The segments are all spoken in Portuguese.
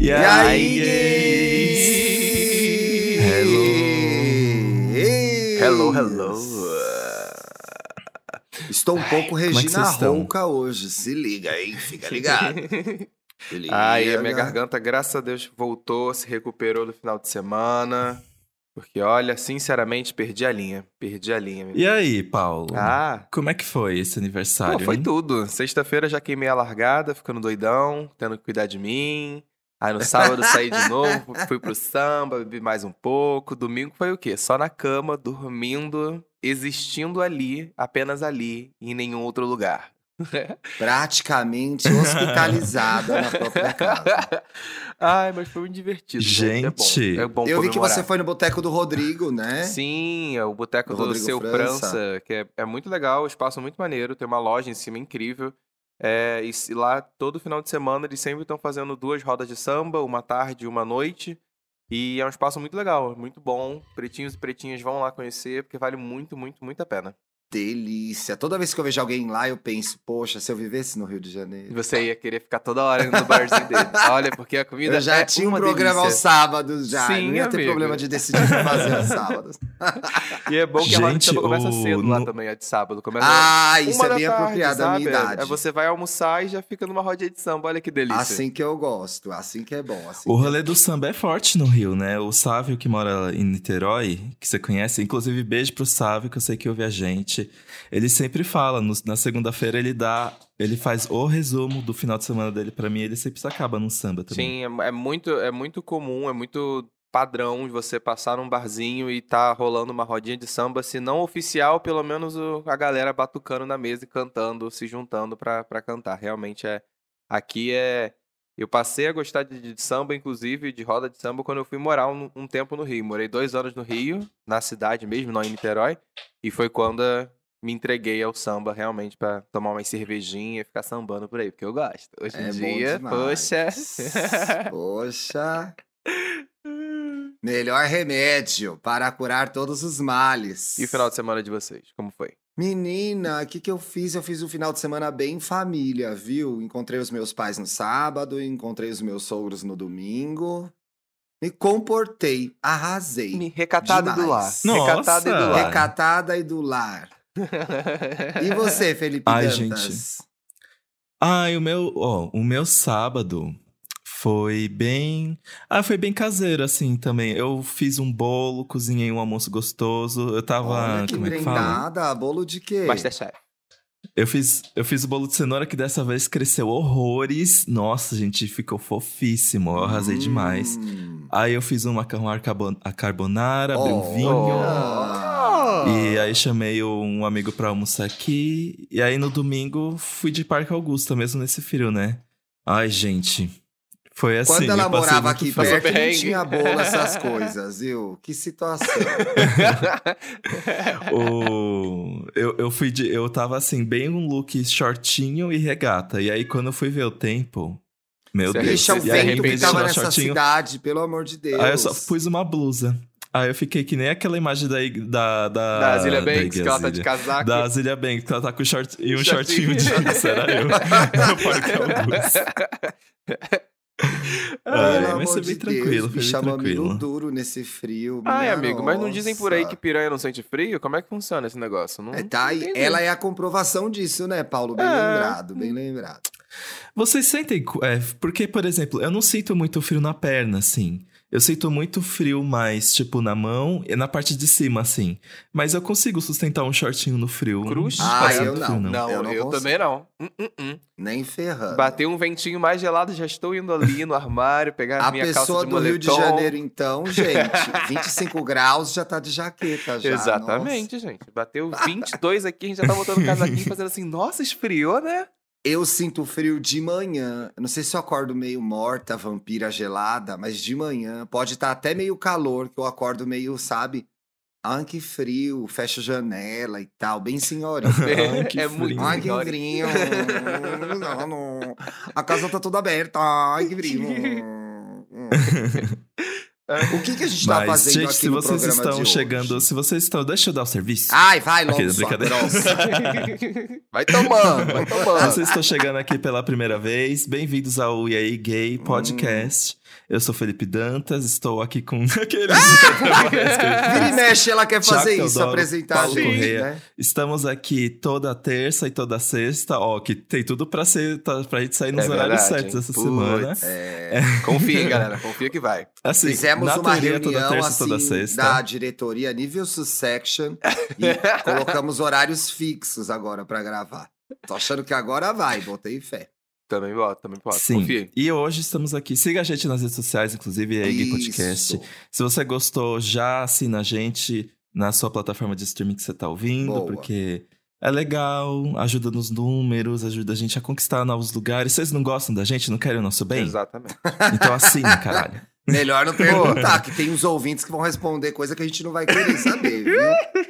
E aí? Hello. Hello, hello. Estou um pouco é que Regina estão? Rouca hoje. Se liga, hein? Fica ligado. Se liga. Ai, a minha garganta, graças a Deus, voltou, se recuperou no final de semana. Porque, olha, sinceramente, perdi a linha. Perdi a linha. E aí, Paulo? Ah, Como é que foi esse aniversário? pô, foi hein? tudo. Sexta-feira já queimei a largada, ficando doidão, tendo que cuidar de mim. Aí no sábado saí de novo, fui pro samba, bebi mais um pouco. Domingo foi o quê? Só na cama, dormindo, existindo ali, apenas ali, e em nenhum outro lugar. Praticamente hospitalizada na própria casa. Ai, mas foi muito divertido. Gente, é bom, é bom Eu vi que comemorar. você foi no boteco do Rodrigo, né? Sim, é o Boteco Do do, Rodrigo Seu França. França, que é, é muito legal, o espaço é muito maneiro, tem uma loja em cima incrível. É, e lá, todo final de semana, eles sempre estão fazendo duas rodas de samba, uma tarde e uma noite. E é um espaço muito legal, muito bom. Pretinhos e pretinhas vão lá conhecer, porque vale muito, muito, muito a pena. Delícia. Toda vez que eu vejo alguém lá, eu penso, poxa, se eu vivesse no Rio de Janeiro. você ia querer ficar toda hora no barzinho dele. Olha, porque a comida Eu já é tinha um uma programa aos sábados já. Sim, não ia ter amigo. problema de decidir o que fazer aos sábados. E é bom que a roda de Gente, samba começa o- cedo lá também, a de sábado. Começa Ah, isso é bem tarde, apropriado à minha sabe? idade. Aí você vai almoçar e já fica numa rodinha de samba. Olha que delícia. Assim que eu gosto, assim que é bom. Assim O rolê do samba é forte no Rio, né? O Sávio que mora em Niterói, que você conhece, inclusive beijo pro Sávio, que eu sei que ouve a gente. Ele sempre fala, no- na segunda-feira ele dá, ele faz o resumo do final de semana dele pra mim, ele sempre se acaba num samba também. Sim, é, é muito, é muito comum, é muito padrão de você passar num barzinho e tá rolando uma rodinha de samba, se não oficial, pelo menos o- a galera batucando na mesa e cantando, se juntando pra cantar. Realmente é. Aqui é. Eu passei a gostar de, de samba, inclusive, de roda de samba, quando eu fui morar um, um tempo no Rio. Morei dois anos no Rio, na cidade mesmo, não em Niterói. E foi quando me entreguei ao samba, realmente, pra tomar uma cervejinha e ficar sambando por aí, porque eu gosto. Hoje em É dia, poxa. Poxa. Melhor remédio para curar todos os males. E o final de semana de vocês, como foi? Menina, o que, que eu fiz? Eu fiz um final de semana bem família, viu? Encontrei os meus pais no sábado, encontrei os meus sogros no domingo. Me comportei, arrasei. Me recatado do lar. Recatado e do lar. Recatada e do lar. E você, Felipe Ai, Dantas? Ah, e o meu, ó, o meu sábado foi bem. Ah, foi bem caseiro, assim, também. Eu fiz um bolo, cozinhei um almoço gostoso. Eu tava. Olha que como é que fala? bolo de quê? Masterchef. Eu fiz, eu fiz o bolo de cenoura que dessa vez cresceu horrores. Nossa, gente, ficou fofíssimo. Eu arrasei demais. Hum. Aí eu fiz um macarrão a carbonara, abri um Oh. vinho. Oh. E aí chamei um amigo pra almoçar aqui. E aí no domingo fui de Parque Augusta, mesmo nesse frio, né? Ai, gente. Foi assim. Quando ela eu passei morava aqui perto, não perrengue. tinha bolo, essas coisas, viu? Que situação. O... Eu, eu fui de. Eu tava assim, bem um look shortinho e regata. E aí, quando eu fui ver o tempo. Meu Você Deus. Deixa o e vento que tava nessa shortinho, cidade, pelo amor de Deus. Aí eu só pus uma blusa. Aí eu fiquei que nem aquela imagem da. Da, da, Da Zilia da Banks, que ela tá de casaco. Da Zilia Banks, que ela tá com short, e um Shortinho. de. Isso era eu. No Parque Augusta. Ai, Pelo mas foi bem de tranquilo, Deus, foi bem tranquilo. duro nesse frio. Ai, amigo, mas não dizem por aí nossa. que piranha não sente frio? Como é que funciona esse negócio? Não, É, tá não. Ela é a comprovação disso, né, Paulo? Bem É. lembrado, bem lembrado. Vocês sentem. É, porque, por exemplo, eu não sinto muito frio na perna, assim. Eu sinto muito frio mais, tipo, na mão e na parte de cima, assim. Mas eu consigo sustentar um shortinho no frio. Cruz? Não Ah, eu não. frio, Não, Eu eu, não consigo. também não. Hum, hum, hum. Nem ferrando. Bateu um ventinho mais gelado, já estou indo ali no armário, pegar A minha calça pessoa de do Rio de. Janeiro, então, gente, 25 graus já tá de jaqueta já. Exatamente, gente. Bateu 22 aqui, a gente já tá botando o casaquinho fazendo assim, nossa, esfriou, né? Eu sinto frio de manhã. Eu não sei se eu acordo meio morta, vampira gelada, mas de manhã pode estar até meio calor, que eu acordo meio, sabe? Ah, que frio, fecho janela e tal, bem senhorinha. Ai, que é frio. muito Ai, que senhora. frio. Não, não. A casa tá toda aberta. Ai, que frio. O que, que a gente tá Mas, fazendo gente, aqui se no vocês programa estão de chegando, hoje? se vocês estão, deixa eu dar o serviço. Ai, vai logo, sua brincadeira. Vai tomando, vai Se tomando. vocês estão chegando aqui pela primeira vez, bem-vindos ao E aí Gay Podcast. Eu sou Felipe Dantas, estou aqui com aqueles. Vira e mexe, ela quer fazer isso, Teodoro, apresentar Paulo a gente, Correia. né? Estamos aqui toda terça e toda sexta, ó, que tem tudo pra, ser, tá, pra gente sair nos É horários verdade, certos hein? essa Putz. semana. É, Confia, hein, galera. Confia que vai. Assim, Fizemos na uma reunião terça, toda assim sexta. da diretoria nível Sussection e colocamos horários fixos agora pra gravar. Tô achando que agora vai, botei fé. Também voto, também voto. Sim. Confia. E hoje estamos aqui. Siga a gente nas redes sociais, inclusive a Gay Podcast. Isso. Se você gostou, já assina a gente na sua plataforma de streaming que você tá ouvindo, Boa. porque é legal, ajuda nos números, ajuda a gente a conquistar novos lugares. Vocês não gostam da gente, não querem o nosso bem? Exatamente. Então assina, caralho. Melhor não perguntar, que tem uns ouvintes que vão responder coisa que a gente não vai querer saber, viu?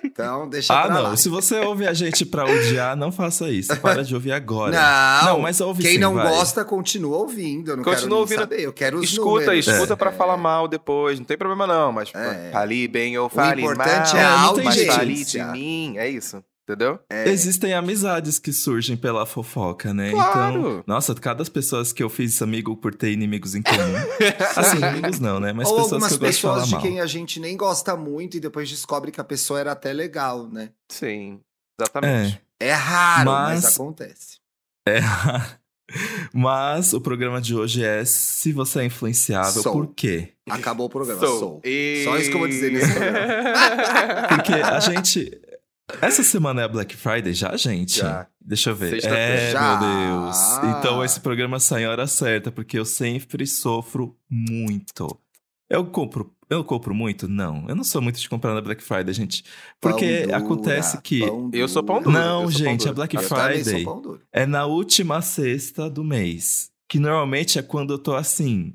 Então, deixa Ah, pra não. lá. Se você ouve a gente pra odiar, não faça isso. Para de ouvir agora. Não, Não, mas ouve quem sim, não vai. gosta, continua ouvindo. Eu não Continua quero ouvindo. saber, eu quero os Escuta, números. escuta É. pra falar mal depois. Não tem problema não, mas É. fale bem ou fale importante mal. é a mas fale de audiência. mim. É isso. Entendeu? É. Existem amizades que surgem pela fofoca, né? Claro. Então, nossa, cada pessoas que eu fiz amigo por ter inimigos em comum. assim, inimigos não, né? Mas Ou pessoas algumas que eu gosto de falar pessoas de mal. quem a gente nem gosta muito e depois descobre que a pessoa era até legal, né? Sim, exatamente. É. É raro, mas, Mas- acontece. É. Mas o programa de hoje é se você é influenciável, Sou. por quê? Acabou o programa. Sou. Sou. E- Só isso que eu vou dizer nesse programa. Porque a gente. Essa semana é a Black Friday já, gente? Já. Deixa eu ver. É, Já. meu Deus. Então esse programa sai em hora certa, porque eu sempre sofro muito. Eu compro. Eu compro muito? Não. Eu não sou muito de comprar na Black Friday, gente. Porque Pão dura, acontece que pão Eu sou pão duro. Não, gente, duro. a Black Eu Friday. é na última sexta do mês. Que normalmente é quando eu tô assim.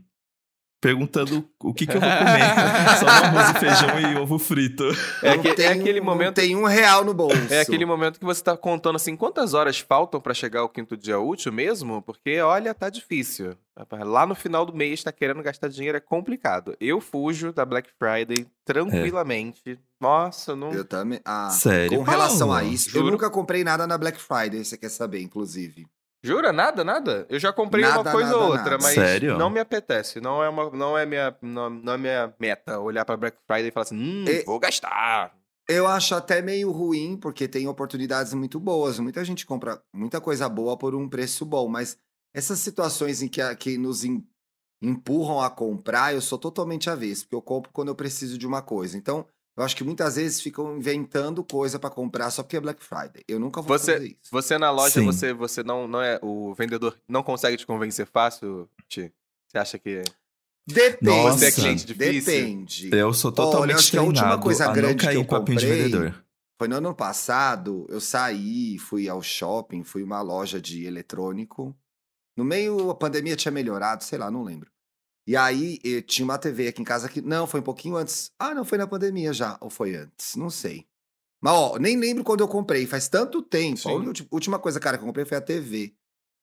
Perguntando o que, que eu vou comer. Só arroz e feijão e ovo frito. É, que- é tem aquele um- momento. Tem um real no bolso. É aquele momento que você tá contando assim, quantas horas faltam pra chegar ao quinto dia útil mesmo? Porque, olha, tá difícil. Lá no final do mês, tá querendo gastar dinheiro, é complicado. Eu fujo da Black Friday tranquilamente. Nossa, não. Eu também. Ah, Sério, com relação Paulo? a isso, eu Juro. nunca comprei nada na Black Friday, você quer saber, inclusive. Jura? Nada, nada? Eu já comprei Nada, uma coisa nada, ou outra, nada. mas Sério? não me apetece. Não é, uma, não, é minha, não, não é minha meta olhar pra Black Friday e falar assim, hum, E- vou gastar. Eu acho até meio ruim, porque tem oportunidades muito boas. Muita gente compra muita coisa boa por um preço bom, mas essas situações em que, a- que nos em- empurram a comprar, eu sou totalmente avesso, porque eu compro quando eu preciso de uma coisa. Então, eu acho que muitas vezes ficam inventando coisa pra comprar só porque é Black Friday. Eu nunca vou Você- fazer isso. Você na loja, Sim. você, você não, não é. O vendedor não consegue te convencer fácil, Ti? Você acha que. Depende. Nossa. Você é cliente difícil? Depende. Eu sou Olha, totalmente acho que a última coisa grande que eu comprei- vendedor. Foi no ano passado, eu saí, fui ao shopping, fui uma loja de eletrônico. No meio, a pandemia tinha melhorado, sei lá, não lembro. E aí, tinha uma TV aqui em casa que. Não, foi um pouquinho antes. Ah, não, foi na pandemia já. Ou foi antes? Não sei. Mas, ó, nem lembro quando eu comprei, faz tanto tempo. A Sim. ulti- última coisa, cara, que eu comprei foi a TV.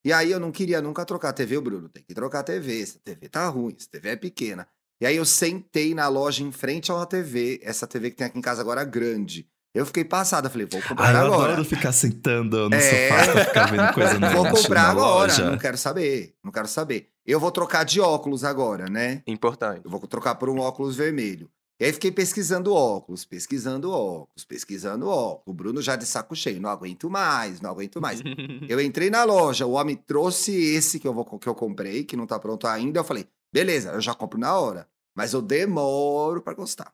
E aí eu não queria nunca trocar a TV, o Bruno. Tem que trocar a TV. Essa TV tá ruim, essa TV é pequena. E aí eu sentei na loja em frente a uma TV, essa TV que tem aqui em casa agora grande. Eu fiquei passada, falei, vou comprar Ah, eu agora. adoro ficar sentando no É. sofá pra ficar vendo coisa na Vou comprar agora, loja. não quero saber, não quero saber. Eu vou trocar de óculos agora, né? Importante. Eu vou trocar por um óculos vermelho. E aí fiquei pesquisando óculos, pesquisando óculos, pesquisando óculos. O Bruno já de saco cheio, não aguento mais, não aguento mais. Eu entrei na loja, o homem trouxe esse que eu, vou, que eu comprei, que não tá pronto ainda. Eu falei, beleza, eu já compro na hora. Mas eu demoro pra gostar.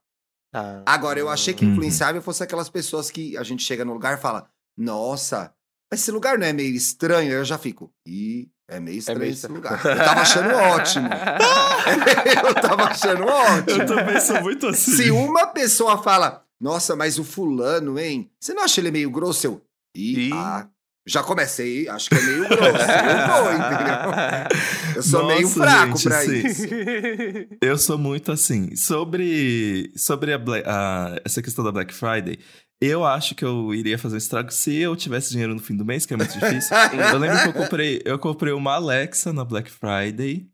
Ah. Agora, eu achei que Uhum. influenciável fosse aquelas pessoas que a gente chega no lugar e fala, nossa, mas esse lugar não é meio estranho? Aí eu já fico, ih, é meio estranho meio esse lugar. Eu tava achando ótimo. eu tava achando ótimo. Eu também sou muito assim. Se uma pessoa fala, nossa, mas o fulano, hein? Você não acha ele meio grosso? Eu, ih, Ih. ah, já comecei, acho que é meio grosso. Eu vou, entendeu? Eu sou meio Nossa, fraco gente, pra sim. isso. Eu sou muito assim. Sobre, sobre a a- essa questão da Black Friday, eu acho que eu iria fazer um estrago se eu tivesse dinheiro no fim do mês, que é muito difícil. eu lembro que eu comprei, eu comprei uma Alexa na Black Friday.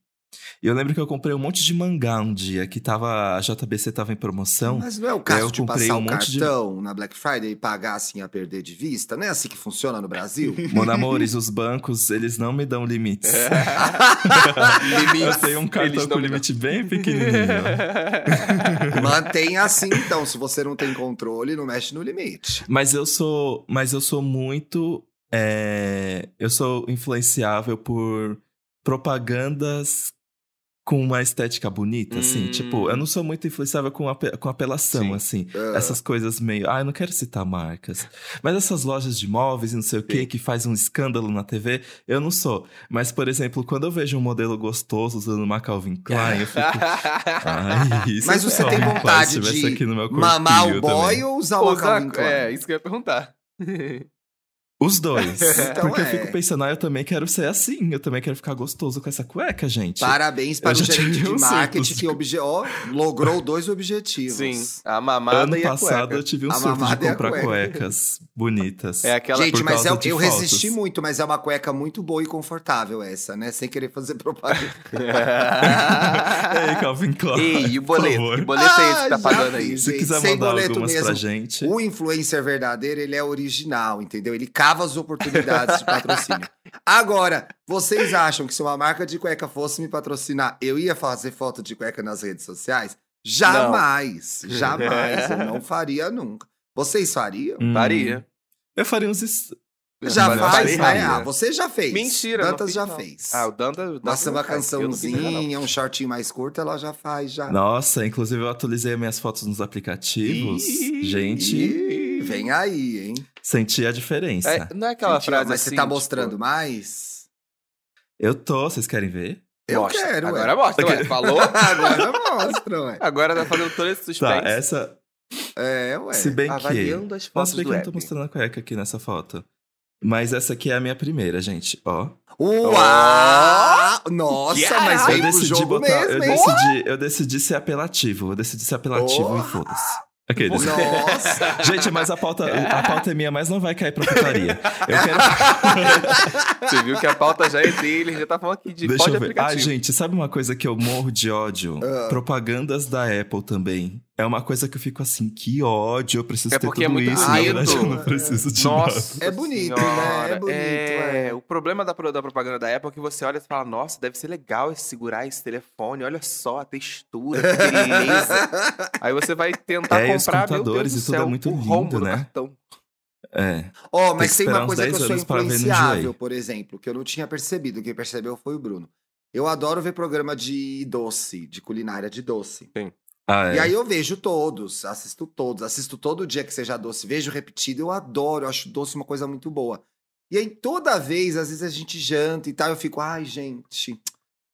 E eu lembro que eu comprei um monte de mangá um dia, que tava. A JBC tava em promoção. Mas não é o eu caso de passar um o monte de- cartão na Black Friday e pagar assim a perder de vista? Não é assim que funciona no Brasil? Monamores, os bancos, eles não me dão limites. Limites. Eu tenho um cartão com limite bem pequenininho. Mantenha assim, então. Se você não tem controle, não mexe no limite. Mas eu sou, mas eu sou muito, é, eu sou influenciável por propagandas com uma estética bonita, assim. Hum. Tipo, eu não sou muito influenciável com, ape- com apelação, Sim. assim. Ah. Essas coisas meio. Ah, eu não quero citar marcas. Mas essas lojas de móveis e não sei o quê, Sim. que faz um escândalo na TV, eu não sou. Mas, por exemplo, quando eu vejo um modelo gostoso usando uma Calvin Klein, eu fico. Ai, isso Mas é você tem vontade de aqui no meu Mamar o boy também. ou usar uma Calvin Klein? É, isso que eu ia perguntar. Os dois. Então Porque eu é. fico pensando, ah, eu também quero ser assim. Eu também quero ficar gostoso com essa cueca, gente. Parabéns para Eu o gerente de marketing que obje... ó, logrou dois objetivos. Sim, a mamada Ano e a passado cueca. eu tive um A surto de comprar cueca. cuecas bonitas. É aquela... Gente, mas causa eu, eu resisti muito, mas é uma cueca muito boa e confortável essa, né? Sem querer fazer propaganda. Ei, Calvin Klein. Ei, e o boleto? Que boleto é esse que Ah, tá já pagando aí? Se quiser Sem mandar boleto algumas mesmo. pra gente. O influencer verdadeiro, ele é original, entendeu? Ele cava as oportunidades de patrocínio. Agora, vocês acham que se uma marca de cueca fosse me patrocinar, eu ia fazer foto de cueca nas redes sociais? Jamais, jamais. Eu não faria nunca. Vocês fariam? Hum, Faria. Eu faria uns. Já faz, faria. né? Ah, você já fez. Mentira, Dantas não já não. fez. Ah, o Danta... o Danta Nossa, não uma não não. cançãozinha, um shortinho mais curto, ela já faz, já. Nossa, inclusive eu atualizei minhas fotos nos aplicativos. Ih, gente, Ih, vem aí, hein? senti a diferença. É, não é aquela frase mas assim, você tá tipo, mostrando mais? Eu tô, vocês querem ver? Eu mostra. quero, ué. Agora mostra, ué. Falou? Agora mostra, ué. Agora tá fazendo todo esse suspense. Tá, essa. É, ué. Se bem que. Avaliando as fotos Nossa, bem que eu não tô mostrando a cueca aqui nessa foto. Mas essa aqui é a minha primeira, gente. Ó. Uau! Nossa, Yeah! mas Eu veio pro decidi jogo botar. mesmo, eu, decidi, eu decidi ser apelativo. Eu decidi ser apelativo Oh. e foda-se. Aqueles. Nossa! Gente, mas a pauta, a pauta é minha, mas não vai cair pra putaria. Eu quero. Você viu que a pauta já é dele, já tá falando aqui de Deixa pode eu ver. aplicativo. Ah, gente, sabe uma coisa que eu morro de ódio? Ah. Propagandas da Apple também. É uma coisa que eu fico assim, que ódio, eu preciso É ter porque é tudo muito isso. Na bonito. verdade, eu não preciso de nada. Nossa É bonito, senhora. né? É bonito, É, é. O problema da, pro- da propaganda da Apple é que você olha e fala, nossa, deve ser legal esse- segurar esse telefone, olha só a textura, que beleza. Aí você vai tentar É, e comprar, meu computadores Deus e do tudo é céu, muito lindo, do né? cartão. É. Ó, mas que tem esperar uma coisa que 10 eu sou influenciável, por exemplo, que eu não tinha percebido. Quem percebeu foi o Bruno. Eu adoro ver programa de doce, de culinária de doce. Ah, é. E aí eu vejo todos, assisto todos, assisto todo dia que seja doce, vejo repetido, eu adoro, eu acho doce uma coisa muito boa. E aí toda vez, às vezes a gente janta e tal, eu fico, ai gente,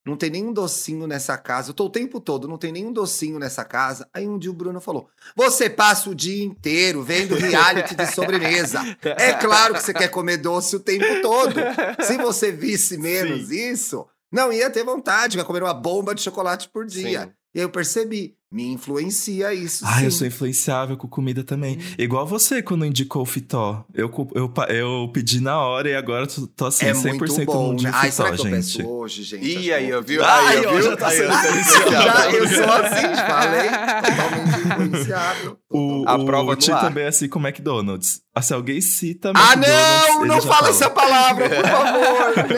não tem nenhum docinho nessa casa. Eu tô o tempo todo, não tem nenhum docinho nessa casa. Aí um dia o Bruno falou: Você passa o dia inteiro vendo reality de sobremesa. É claro que você quer comer doce o tempo todo. Se você visse menos isso, não ia ter vontade, ia comer uma bomba de chocolate por dia. Sim. E aí eu percebi, me influencia isso. Ah, eu sim. sou influenciável com comida também. Igual você quando indicou o fitó. Eu, eu, eu pedi na hora e agora tô, tô assim, É 100% muito bom, mundo de né? Ai, será fitó, que eu gente. peço hoje, gente? Ih, aí, eu viu? Aí, Ai, ó, ó, viu? já tá Aí, sendo. Já, eu sou assim, falei. Totalmente influenciável. O, A o prova no Ti também é assim com o McDonald's. Ah, se alguém cita Ah, não! ele Não já fala essa palavra, por favor!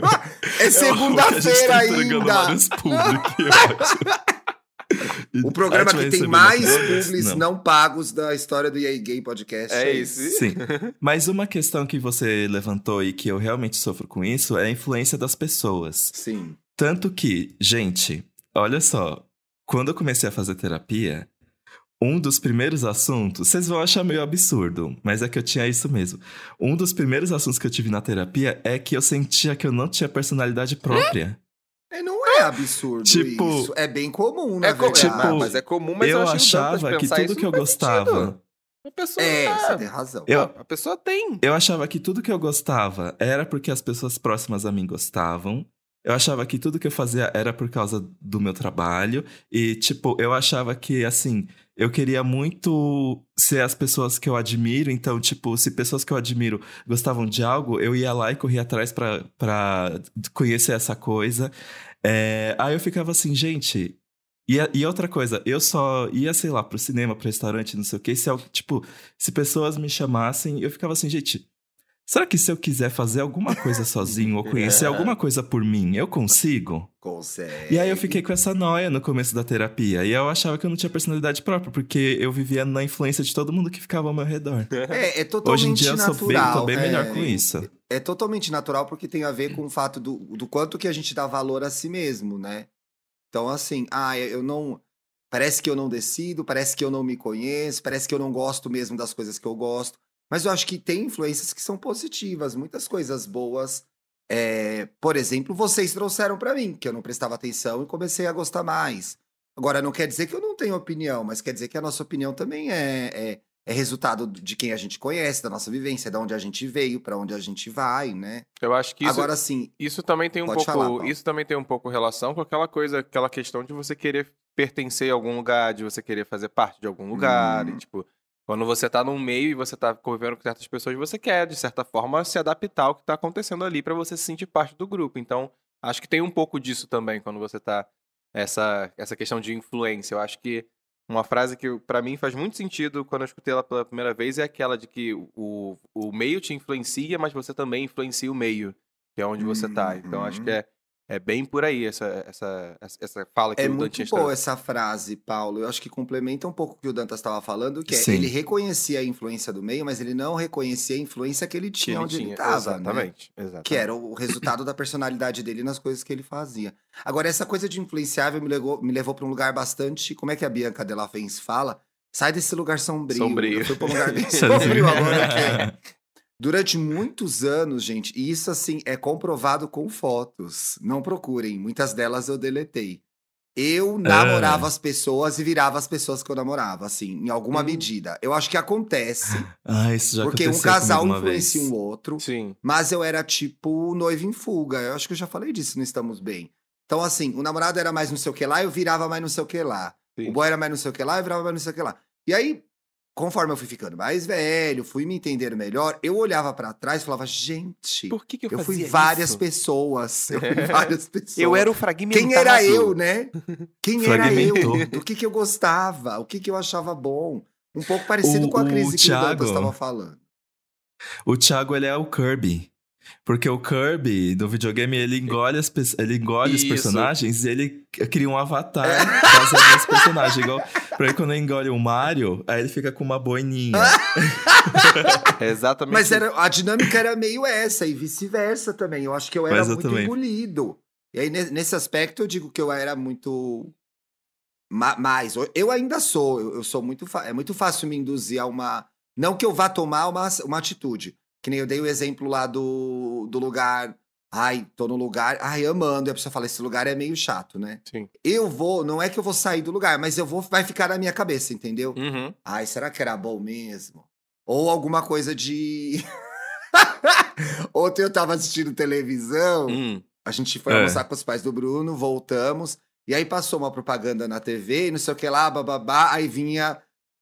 Não! É segunda-feira tá entregando ainda! vários públicos, que ótimo. O programa que tem mais publis Não. não. pagos da história do EA Gay Podcast. É isso. Sim. Mas uma questão que você levantou e que eu realmente sofro com isso é a influência das pessoas. Sim. Tanto que, gente, olha só, quando eu comecei a fazer terapia, um dos primeiros assuntos, vocês vão achar meio absurdo, mas é que eu tinha isso mesmo. Um dos primeiros assuntos que eu tive na terapia é que eu sentia que eu não tinha personalidade própria. É, absurdo Tipo- isso. É bem comum, na É. Tipo, ah, mas é comum, mas eu, eu achava que tudo que eu gostava. sentido. A pessoa, É, tá- você tem razão. Eu- a pessoa tem. Eu achava que tudo que eu gostava era porque as pessoas próximas a mim gostavam. Eu achava que tudo que eu fazia era por causa do meu trabalho. E, tipo, eu achava que, assim, eu queria muito ser as pessoas que eu admiro. Então, tipo, se pessoas que eu admiro gostavam de algo, eu ia lá e corria atrás pra conhecer essa coisa. É, aí eu ficava assim, gente. E, e outra coisa, eu só ia, sei lá, pro cinema, pro restaurante, não sei o quê. Se, tipo, se pessoas me chamassem, eu ficava assim, gente Será que se eu quiser fazer alguma coisa sozinho ou conhecer alguma coisa por mim, eu consigo? Consegue. E aí eu fiquei com essa noia no começo da terapia. E eu achava que eu não tinha personalidade própria, porque eu vivia na influência de todo mundo que ficava ao meu redor. É, é totalmente Hoje em dia natural. eu sou bem, tô bem é, melhor com isso. É totalmente natural porque tem a ver com o fato do, do quanto que a gente dá valor a si mesmo, né? Então, assim, ah, eu não. Parece que eu não decido, parece que eu não me conheço, parece que eu não gosto mesmo das coisas que eu gosto. Mas eu acho que tem influências que são positivas, muitas coisas boas. É, por exemplo, vocês trouxeram para mim, que eu não prestava atenção e comecei a gostar mais. Agora, não quer dizer que eu não tenho opinião, mas quer dizer que a nossa opinião também é, é, é resultado de quem a gente conhece, da nossa vivência, de onde a gente veio, para onde a gente vai, né? Eu acho que isso, Agora, sim. Isso também tem um pouco, falar, isso também tem um pouco relação com aquela coisa, aquela questão de você querer pertencer a algum lugar, de você querer fazer parte de algum lugar, hum. e, tipo, quando você tá num meio e você tá convivendo com certas pessoas, você quer, de certa forma, se adaptar ao que tá acontecendo ali para você se sentir parte do grupo. Então, acho que tem um pouco disso também quando você tá essa essa questão de influência. Eu acho que uma frase que para mim faz muito sentido quando eu escutei ela pela primeira vez é aquela de que o, o meio te influencia, mas você também influencia o meio, que é onde você tá. Então, acho que uhum. é é bem por aí essa, essa, essa fala que é o Dantas... É muito boa essa frase, Paulo. Eu acho que complementa um pouco o que o Dantas estava falando, que é, ele reconhecia a influência do meio, mas ele não reconhecia a influência que ele tinha que onde ele estava. Exatamente, né? exatamente. Que era o resultado da personalidade dele nas coisas que ele fazia. Agora, essa coisa de influenciável me levou, me levou para um lugar bastante... Como é que a Bianca Della Fence fala? Sai desse lugar sombrio. Sombrio. Eu fui para um lugar bem sombrio agora. Que é Durante muitos anos, gente, e isso assim é comprovado com fotos. Não procurem, muitas delas eu deletei. Eu namorava ah. as pessoas e virava as pessoas que eu namorava, assim, em alguma hum. medida. Eu acho que acontece. Ah, isso já Porque um casal influencia um outro. Sim. Mas eu era tipo noivo em fuga. Eu acho que eu já falei disso, não estamos bem. Então, assim, o namorado era mais não sei o que lá, eu virava mais não sei o que lá. Sim. O boy era mais não sei o que lá, eu virava mais não sei o que lá. E aí, conforme eu fui ficando mais velho, fui me entender melhor, eu olhava para trás e falava, gente, por que, que eu, eu fui várias isso? pessoas, eu fui várias pessoas. eu era o fragmentado. Quem era eu, né? Quem era eu? Do que que eu gostava? O que que eu achava bom? Um pouco parecido o, com a crise que o Dantas estava falando. O Thiago, ele é o Kirby. Porque o Kirby do videogame, ele engole, as, ele engole os personagens e ele cria um avatar baseado nesse personagem. Igual, pra ele, quando ele engole o Mario, aí ele fica com uma boininha. Exatamente. Mas era, a dinâmica era meio essa, e vice-versa também. Eu acho que eu era Mas muito engolido. E aí, nesse aspecto, eu digo que eu era muito. Mais. Eu ainda sou. Eu sou muito. É muito fácil me induzir a uma. Não que eu vá tomar uma, uma atitude que nem eu dei o exemplo lá do, do lugar. Ai, tô no lugar, ai, amando. E a pessoa fala: esse lugar é meio chato, né? Sim. Eu vou, não é que eu vou sair do lugar, mas eu vou, vai ficar na minha cabeça, entendeu? Uhum. Ai, será que era bom mesmo? Ou alguma coisa de. Ontem eu tava assistindo televisão, hum. a gente foi é. almoçar com os pais do Bruno, voltamos, e aí passou uma propaganda na TV, não sei o que lá, bababá, aí vinha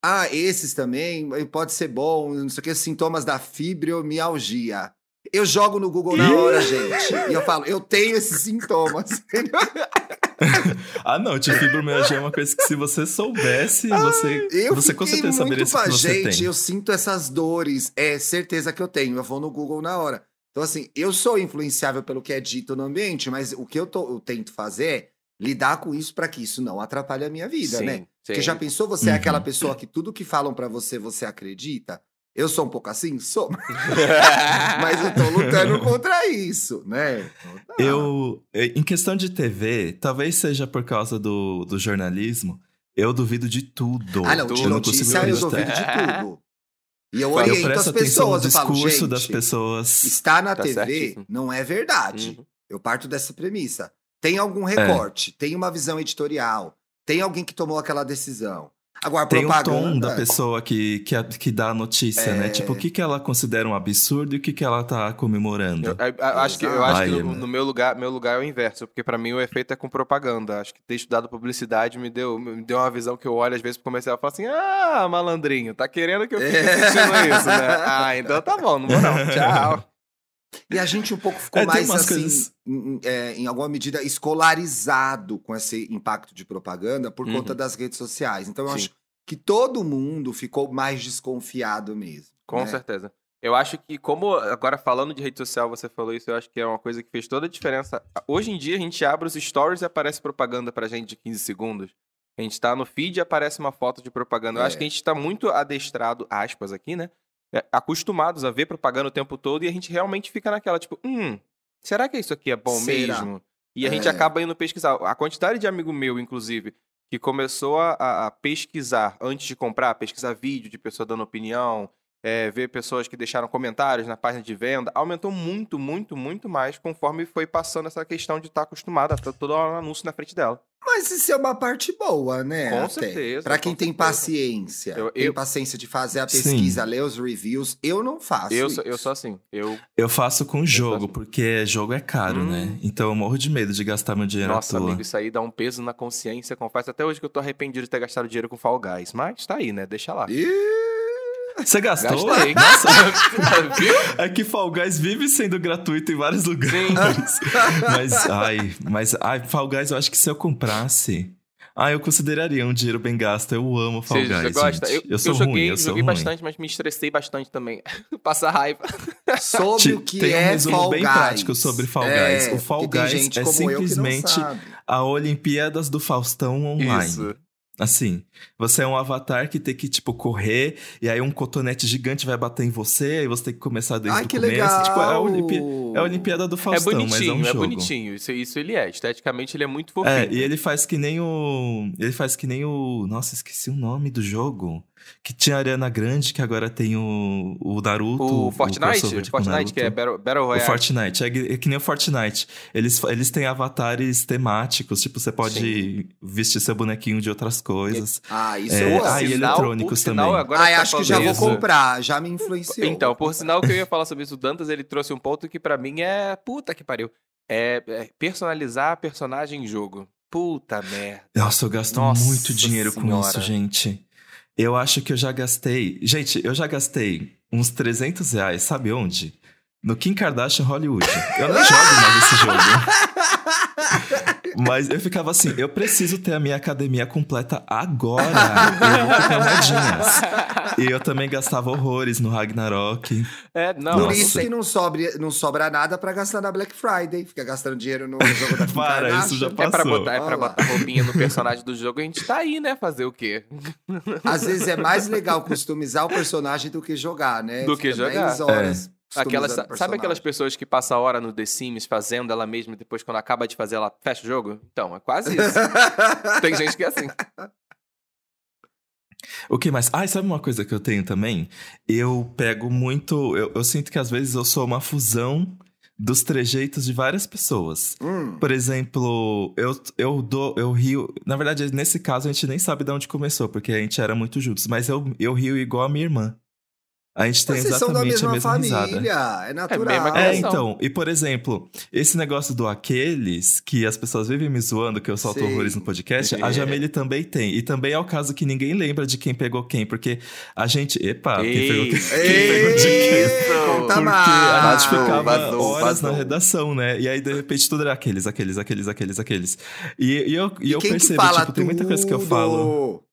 ah, esses também, pode ser bom, não sei o que, sintomas da fibromialgia. Eu jogo no Google na hora, gente. E eu falo, eu tenho esses sintomas. ah, não, tipo, fibromialgia é uma coisa que se você soubesse, você, eu você com certeza saberia se você gente, tem. eu sinto essas dores, é certeza que eu tenho. Eu vou no Google na hora. Então, assim, eu sou influenciável pelo que é dito no ambiente, mas o que eu, tô, eu tento fazer é lidar com isso para que isso não atrapalhe a minha vida, sim, né? Sim. Porque já pensou você uhum. é aquela pessoa que tudo que falam para você você acredita? Eu sou um pouco assim? Sou. Mas eu tô lutando contra isso, né? Então tá. Eu, em questão de TV, talvez seja por causa do, do jornalismo, eu duvido de tudo. Ah, não, de notícia eu duvido de tudo. E eu oriento eu as pessoas. No discurso falo, das pessoas. Está na tá TV certíssimo. não é verdade. Uhum. Eu parto dessa premissa. Tem algum é. recorte, é. tem uma visão editorial, tem alguém que tomou aquela decisão. Agora, Tem o propaganda. tom da pessoa que, que, que dá a notícia, né? É. Tipo, o que, que ela considera um absurdo e o que, que ela tá comemorando. Eu, eu- eu acho que, eu acho Ai, que no, mano. no meu lugar, meu lugar é o inverso, porque pra mim o efeito é com propaganda. Acho que ter estudado publicidade me deu, me deu uma visão que eu olho às vezes pro comercial e falo assim: "Ah, malandrinho, tá querendo que eu fique É. assistindo isso, né? Ah, então tá bom, não vou não. Tchau. E a gente um pouco ficou É, mais, assim, coisas- em, é, em alguma medida, escolarizado com esse impacto de propaganda por Uhum. conta das redes sociais. Então, eu Sim. acho que todo mundo ficou mais desconfiado mesmo. Com né? certeza. Eu acho que, como agora falando de rede social, você falou isso, eu acho que é uma coisa que fez toda a diferença. Hoje em dia, a gente abre os stories e aparece propaganda pra gente de 15 segundos. A gente tá no feed e aparece uma foto de propaganda. Eu É. acho que a gente tá muito adestrado, aspas aqui, né? É, acostumados a ver propaganda o tempo todo e a gente realmente fica naquela, tipo, hum, será que isso aqui é bom Será? mesmo? E a gente É. acaba indo pesquisar. A quantidade de amigo meu, inclusive, que começou a, a- a pesquisar antes de comprar, pesquisar vídeo de pessoa dando opinião, é, ver pessoas que deixaram comentários na página de venda, aumentou muito, muito, muito mais conforme foi passando essa questão de estar acostumada a ter toda hora um anúncio na frente dela. Mas isso é uma parte boa, né? Com até. certeza, Pra com quem tem certeza. paciência, Eu- tem eu- paciência de fazer a Sim. pesquisa, ler os reviews, eu não faço Eu isso. sou, eu sou assim. Eu, Eu faço com jogo, assim. porque jogo é caro, Hum. né? Então eu morro de medo de gastar meu dinheiro nossa, à toa. amigo, isso aí dá um peso na consciência. Confesso até hoje que eu tô arrependido de ter gastado dinheiro com Fall Guys. Mas tá aí, né? Deixa lá. Ih, Você gastou? Gastei. Nossa, Viu? é que Fall Guys vive sendo gratuito em vários lugares. Sim. Mas, ai, mas, ai, Fall Guys, eu acho que se eu comprasse. Ah, eu consideraria um dinheiro bem gasto. Eu amo Fall Guys. você gosta? gente. Eu, sou eu joguei, ruim, eu sou joguei ruim. bastante, mas me estressei bastante também. Passa raiva. sobre Te- o que tem um é resumo Fall bem Guys. prático sobre Fall Guys. O Fall Guys é eu simplesmente a Olimpíadas do Faustão online. Isso. Assim, você é um avatar que tem que, tipo, correr, e aí um cotonete gigante vai bater em você, aí você tem que começar desde Ai, o que começo. legal! Tipo, é a, Olimpí- é a Olimpíada do É Faustão, mas é bonitinho, um é, jogo. bonitinho. Isso, isso ele é. Esteticamente ele é muito fofinho. É, e ele faz que nem o. Ele faz que nem o. Nossa, esqueci o nome do jogo. Que tinha a Ariana Grande, que agora tem o, o Naruto. O Fortnite? com Fortnite, que é. Battle, Battle O Royale. Fortnite, é que, é que nem o Fortnite. Eles, eles têm avatares temáticos, tipo, você pode vestir seu bonequinho de outras coisas. Ah, isso É, eu amo. ah, e eletrônicos também. Agora que tá acho que já vou isso- comprar, já me influenciou. Então, por sinal que eu ia falar sobre isso, o Dantas ele trouxe um ponto que pra mim é puta que pariu. É, é personalizar personagem em jogo. Puta merda. Nossa, eu gasto Nossa muito dinheiro com Senhora. isso, gente. Eu acho que eu já gastei. Gente, eu já gastei uns 300 reais, sabe onde? No Kim Kardashian Hollywood. Eu não jogo mais esse jogo. Mas eu ficava assim, eu preciso ter a minha academia completa agora. Eu vou ter moedinhas. E eu também gastava horrores no Ragnarok. É, não, Por isso que não, sobre, não sobra nada pra gastar na Black Friday. Fica gastando dinheiro no jogo da Para, isso já é pra passou. botar, é pra botar roupinha no personagem do jogo, a gente tá aí, né? Fazer o quê? Às vezes é mais legal customizar o personagem do que jogar, né? Do que Fica jogar. 10 horas Aquelas, sabe aquelas pessoas que passam a hora no The Sims fazendo ela mesma e depois, quando acaba de fazer, ela fecha o jogo? Então, é quase isso. Tem gente que é assim. O que mais? Ah, e sabe uma coisa que eu tenho também? Eu pego muito. Eu, eu sinto que às vezes eu sou uma fusão dos trejeitos de várias pessoas. Hum, Por exemplo, eu, eu dou, eu rio. Na verdade, nesse caso, a gente nem sabe de onde começou, porque a gente era muito juntos, mas eu, eu rio igual a minha irmã. A gente tem Vocês são da exatamente mesma, a mesma risada. família, é natural. É, criação. então, e por exemplo, esse negócio do aqueles, que as pessoas vivem me zoando, que eu solto Sim. horrores no podcast, a É. Jamile também tem. E também é o caso que ninguém lembra de quem pegou quem, porque a gente. Epa, quem pegou quem, quem pegou de quem? Conta Porque mais. a gente ficava vazou, horas vazou. na redação, né? E aí, de repente, tudo era aqueles, aqueles, aqueles, aqueles, aqueles. E, e eu, e eu quem que percebo, tipo, tem muita coisa que eu falo.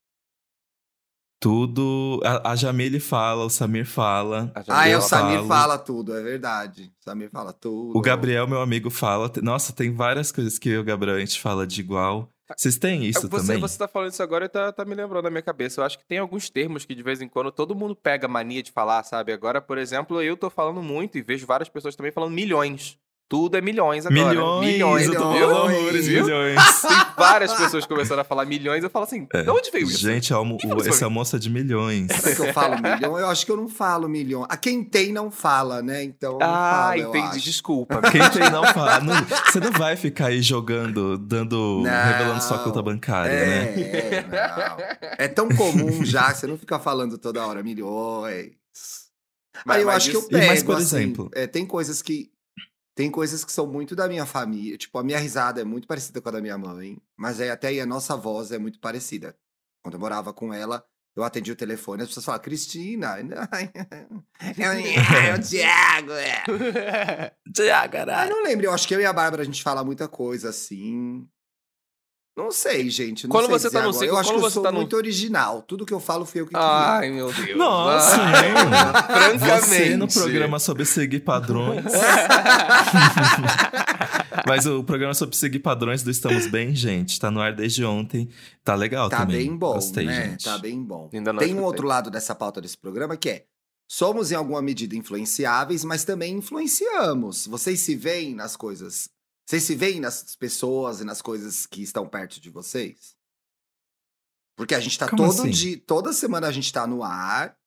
Tudo? A, a Jamile fala, o Samir fala. Ah, é, o Samir falo. fala tudo, é verdade. O Samir fala tudo. O Gabriel, meu amigo, fala. Nossa, tem várias coisas que eu e o Gabriel a gente fala de igual. Vocês têm isso você, também? você tá falando isso agora e tá, tá me lembrando na minha cabeça. Eu acho que tem alguns termos que de vez em quando todo mundo pega mania de falar, sabe? Agora, por exemplo, eu tô falando muito e vejo várias pessoas também falando milhões. Tudo é milhões agora. Milhões, milhões eu tô milhões, horrores, viu? milhões. Tem várias pessoas começando a falar milhões. Eu falo assim, de onde veio isso? Gente, almo- pra almoço é de milhões. Será que eu falo milhão? Eu acho que eu não falo milhão. A quem tem não fala, né? Então. eu não ah, falo, eu entendi. Desculpa. Quem tem não fala. não- você não vai ficar aí jogando, dando, Não. revelando sua conta bancária, né? É, é, não. É tão comum já, que você não fica falando toda hora milhões. Mas- Aí eu mas acho que eu isso- E mais, pego, por assim, exemplo? é, tem coisas que tem coisas que são muito da minha família. Tipo, a minha risada é muito parecida com a da minha mãe, mas aí até aí a nossa voz é muito parecida. Quando eu morava com ela, eu atendi o telefone, as pessoas falavam, Cristina, é o, é o Thiago, é. Tiago, Ah, não lembro, eu acho que eu e a Bárbara a gente fala muita coisa assim. Não sei, gente. Não Quando sei você tá no ciclo- Eu acho que eu você sou tá no- muito original. Tudo que eu falo fui eu que criei. Ai, meu Deus. Nossa, Ai. Francamente. Você no programa sobre seguir padrões. Mas o programa sobre seguir padrões do Estamos Bem, gente, tá no ar desde ontem. Tá legal Tá também. bem bom, Gostei, né? gente. Tá bem bom. Ainda não Tem um outro lado dessa pauta desse programa que é: somos em alguma medida influenciáveis, mas também influenciamos. Vocês se veem nas coisas. Vocês se veem nas pessoas e nas coisas que estão perto de vocês? Porque a gente tá Como todo assim? dia, toda semana a gente tá no ar,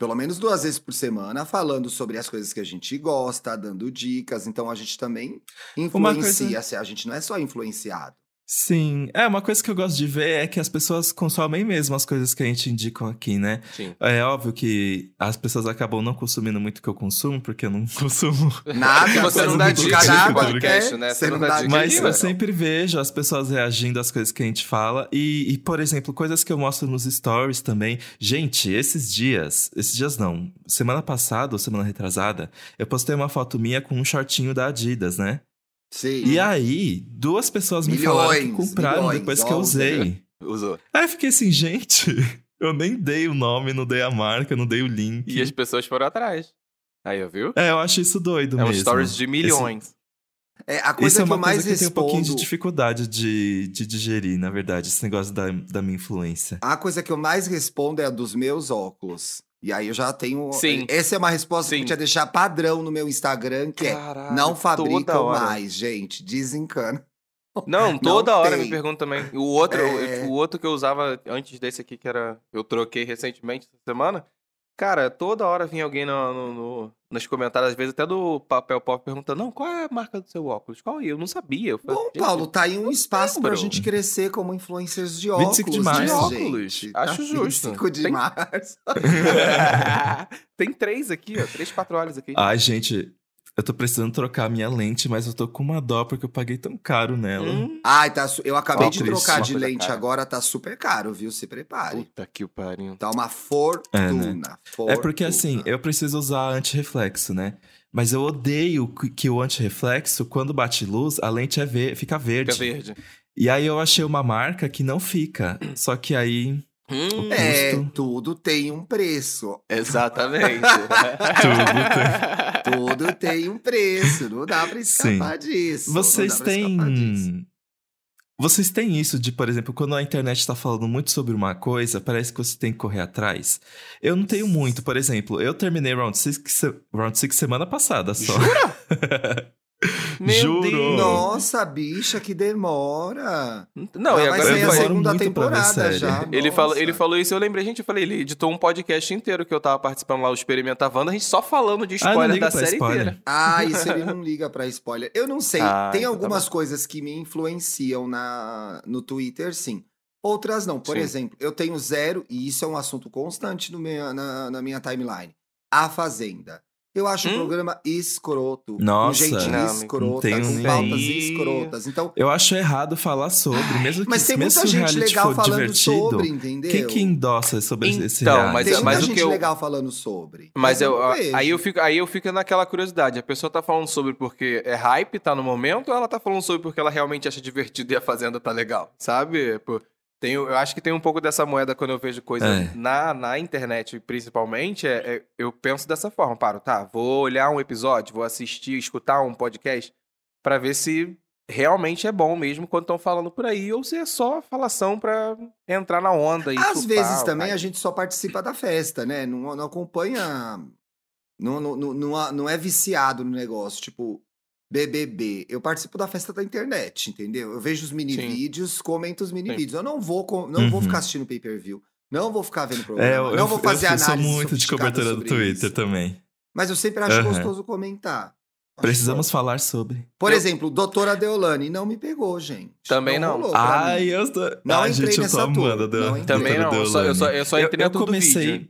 pelo menos duas vezes por semana, falando sobre as coisas que a gente gosta, dando dicas. Então a gente também influencia. coisa- A gente não é só influenciado. Sim. É, uma coisa que eu gosto de ver é que as pessoas consomem mesmo as coisas que a gente indica aqui, né? Sim. É óbvio que as pessoas acabam não consumindo muito o que eu consumo, porque eu não consumo. Nada, você não dá dica nada, podcast, é, né? Você não dá dica. Mas eu não. sempre vejo as pessoas reagindo às coisas que a gente fala. E, e, por exemplo, coisas que eu mostro nos stories também. Gente, esses dias. Esses dias não. Semana passada ou semana retrasada, eu postei uma foto minha com um shortinho da Adidas, né? Sim. E aí, duas pessoas me falaram que Milhões, compraram milhões, depois que eu usei. Usou. Aí eu fiquei assim, gente, eu nem dei o nome, não dei a marca, não dei o link. E as pessoas foram atrás. Aí, viu? É, eu acho isso doido É um mesmo. stories de milhões. É, a Isso coisa é que eu uma mais coisa que eu tenho um pouquinho de respondo. dificuldade de, de digerir, na verdade, esse negócio da, da minha influência. A coisa que eu mais respondo é a dos meus óculos. E aí eu já tenho. Sim. Essa é uma resposta que Sim. eu tinha deixar padrão no meu Instagram, que é Caralho, não toda fabricam hora. mais, gente. Desencana. Não, toda hora tem. me perguntam também. O outro, É. o outro que eu usava antes desse aqui, que era. Eu troquei recentemente essa semana. Cara, toda hora vinha alguém no, no- no- nos comentários, às vezes até do Papel Pop, perguntando: Não, qual é a marca do seu óculos? Qual é? Eu não sabia. Eu falei, Bom, "Gente, Paulo, tá aí um espaço pra lembro. gente crescer como influencers de óculos. 25 de março. Óculos. gente? Acho Tá justo. 25 de Tem- março. Tem três aqui, ó. Três, quatro olhos aqui. Ai, gente, eu tô precisando trocar a minha lente, mas eu tô com uma dó porque eu paguei tão caro nela. Hum, Ai, tá. Eu acabei Ó, de triste, trocar de lente cara. agora, tá super caro, viu? Se prepare. puta que o pariu. Tá uma fortuna. É porque assim, fortuna. eu preciso usar antirreflexo, né? Mas eu odeio que- que o antirreflexo, quando bate luz, a lente é ver, fica verde. Fica verde. E aí eu achei uma marca que não fica. Só que aí. Hum, É, tudo tem um preço. Exatamente. Tudo tem um preço. Não dá pra escapar disso. não Vocês disso. têm. Vocês têm isso de, por exemplo, quando a internet tá falando muito sobre uma coisa, parece que você tem que correr atrás. Eu não tenho muito, por exemplo, eu terminei Round 6 se... Round six semana passada só. Meu Juro. Deus. Nossa, bicha, que demora. Não, Já e vai agora sair ele a segunda temporada já. ele, falou, ele falou isso, eu lembrei, gente, eu falei, ele editou um podcast inteiro que eu tava participando lá, o Experimenta Wanda, a gente só falando de Ah, spoiler liga da série spoiler. inteira. Ah, isso ele não liga pra spoiler. Eu não sei. Ah, Tem então tá algumas bom. coisas que me influenciam na, no Twitter, sim. Outras não. Por Sim. exemplo, eu tenho zero, e isso é um assunto constante no meu- na, na minha timeline. A Fazenda. Eu acho um Hum? programa escroto. Nossa. Com gente Não, escrota, não com nem- pautas escrotas. Então, Eu acho errado falar sobre, mesmo que, mas tem mesmo muita o gente legal falando divertido. sobre, entendeu? Quem que endossa sobre esse Então, reality? mas- Tem muita mas o gente que eu- legal falando sobre. Mas eu, não vejo. aí, eu fico, aí eu fico naquela curiosidade. A pessoa tá falando sobre porque é hype, tá no momento, ou ela tá falando sobre porque ela realmente acha divertido e a Fazenda tá legal? Sabe? Pô, tem, eu acho que tem um pouco dessa moeda quando eu vejo coisa É. na, na internet, principalmente. É, é- eu penso dessa forma: paro, tá, vou olhar um episódio, vou assistir, escutar um podcast pra ver se realmente é bom mesmo quando estão falando por aí, ou se é só falação pra entrar na onda e Às vezes também hype. a gente só participa da festa, né? Não, não acompanha. Não, não, não, não, não é viciado no negócio. Tipo, BBB. Eu participo da festa da internet, entendeu? Eu vejo os mini Sim. vídeos, comento os mini Sim. vídeos. Eu não vou, com- não vou Uhum. ficar assistindo pay-per-view. Não vou ficar vendo programa. É, eu, não vou eu- fazer eu, análise sou muito de cobertura do Twitter isso. também. Mas eu sempre acho Aham. gostoso comentar. Precisamos falar sobre. Por Eu- exemplo, doutora Deolane não me pegou, gente. Também não. pra Ai, eu tô. Não Ai, entrei gente, eu nessa tô amando não entrei. Também não, eu só, eu só, eu só entrei eu, tudo comecei. vídeo.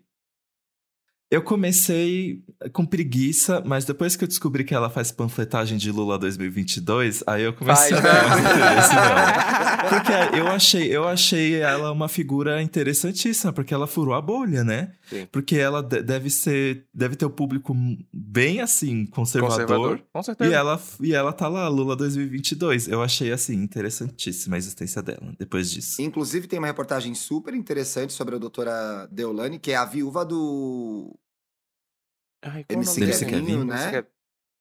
Eu comecei com preguiça, mas depois que eu descobri que ela faz panfletagem de Lula 2022, aí eu comecei Faz, a ter né? mais interesse nela. Porque eu achei, eu achei ela uma figura interessantíssima, porque ela furou a bolha, né? Sim. Porque ela de- deve ser, deve ter o público bem assim conservador. Conservador? Com certeza. E ela, e ela tá lá, Lula 2022. Eu achei, assim, interessantíssima a existência dela depois disso. Inclusive, tem uma reportagem super interessante sobre a doutora Deolane, que é a viúva do. Ai, qual o MC nome Kevinho, dele? né? MC Kevin.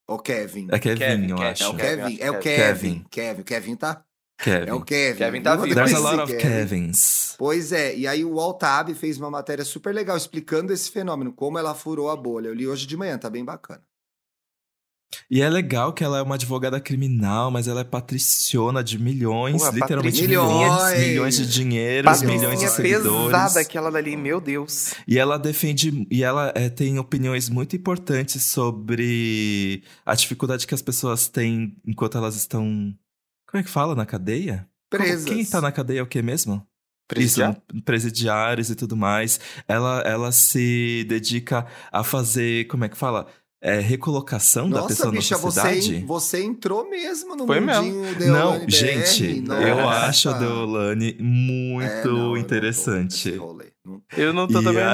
O Kevin. É Kevin, Kevin, eu Kevin, acho. É o Kevin, Kevin. acho É o é Kevin. Kevin. O Kevin tá. Kevin. É o Kevin. Kevin tá vivo. There's a lot of Kevins. Pois é, e aí o Altab fez uma matéria super legal explicando esse fenômeno, como ela furou a bolha. Eu li hoje de manhã, tá bem bacana. E é legal que ela é uma advogada criminal, mas ela é patriciona de milhões, Porra, literalmente milhões, Milhões. milhões de dinheiros, milhões de seguidores. pesada aquela dali, meu Deus. E ela defende, e ela é, tem opiniões muito importantes sobre a dificuldade que as pessoas têm enquanto elas estão. Como é que fala? Na cadeia? Como- Presas. Quem tá na cadeia é o que mesmo? Presidiário? Isso, presidiários e tudo mais. Ela, ela se dedica a fazer, como é que fala? É, recolocação da Nossa, pessoa bicha, na você, sociedade. você entrou mesmo no Foi mundinho Não, Deolane BR. gente, eu acho a Deolane É, muito não, eu não interessante. Não- Eu não tô E também, não.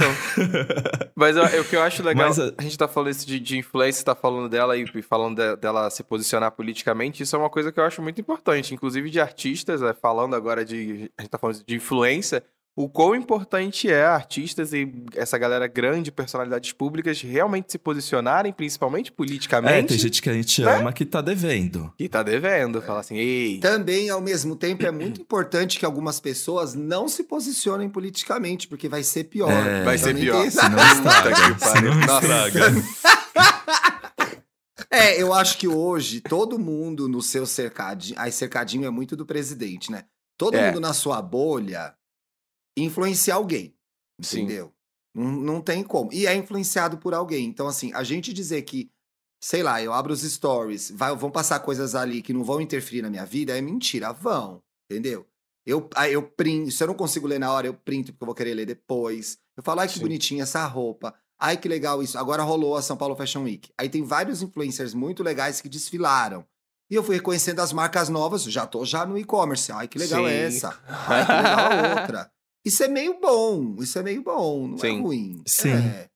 Mas eu- o que eu acho legal, Mas a- a... gente tá falando isso de, de influência, tá falando dela e e falando de- dela se posicionar politicamente, isso é uma coisa que eu acho muito importante, inclusive de artistas, né, falando agora de, a gente tá falando de influência, o quão importante é artistas e essa galera grande, personalidades públicas, realmente se posicionarem, principalmente É, politicamente, tem gente que a gente né? ama que tá devendo. e tá devendo, falar assim, ei, Também, ao mesmo tempo, é muito importante que algumas pessoas não se posicionem politicamente, porque vai ser pior. É, vai Então, ser não pior. tem- Se não estraga, que se pariu. não Nossa. estraga. É, eu acho que hoje todo mundo no seu cercadinho. Aí, cercadinho é muito do presidente, né? Todo É. mundo na sua bolha influencia alguém. Sim. Entendeu? Não, não tem como. E é influenciado por alguém. Então, assim, a gente dizer que, sei lá, eu abro os stories, vai, vão passar coisas ali que não vão interferir na minha vida, é mentira. Vão. Entendeu? Eu, aí eu printo, se eu não consigo ler na hora, eu printo porque eu vou querer ler depois. Eu falo, ai que Sim. bonitinha essa roupa. Ai que legal isso. Agora rolou a São Paulo Fashion Week. Aí tem vários influencers muito legais que desfilaram. E eu fui reconhecendo as marcas novas, já tô já no e-commerce. Ai que legal Sim. é essa. Ai que legal a outra. Isso é meio bom, isso é meio bom, não é Sim. ruim. Sim. É.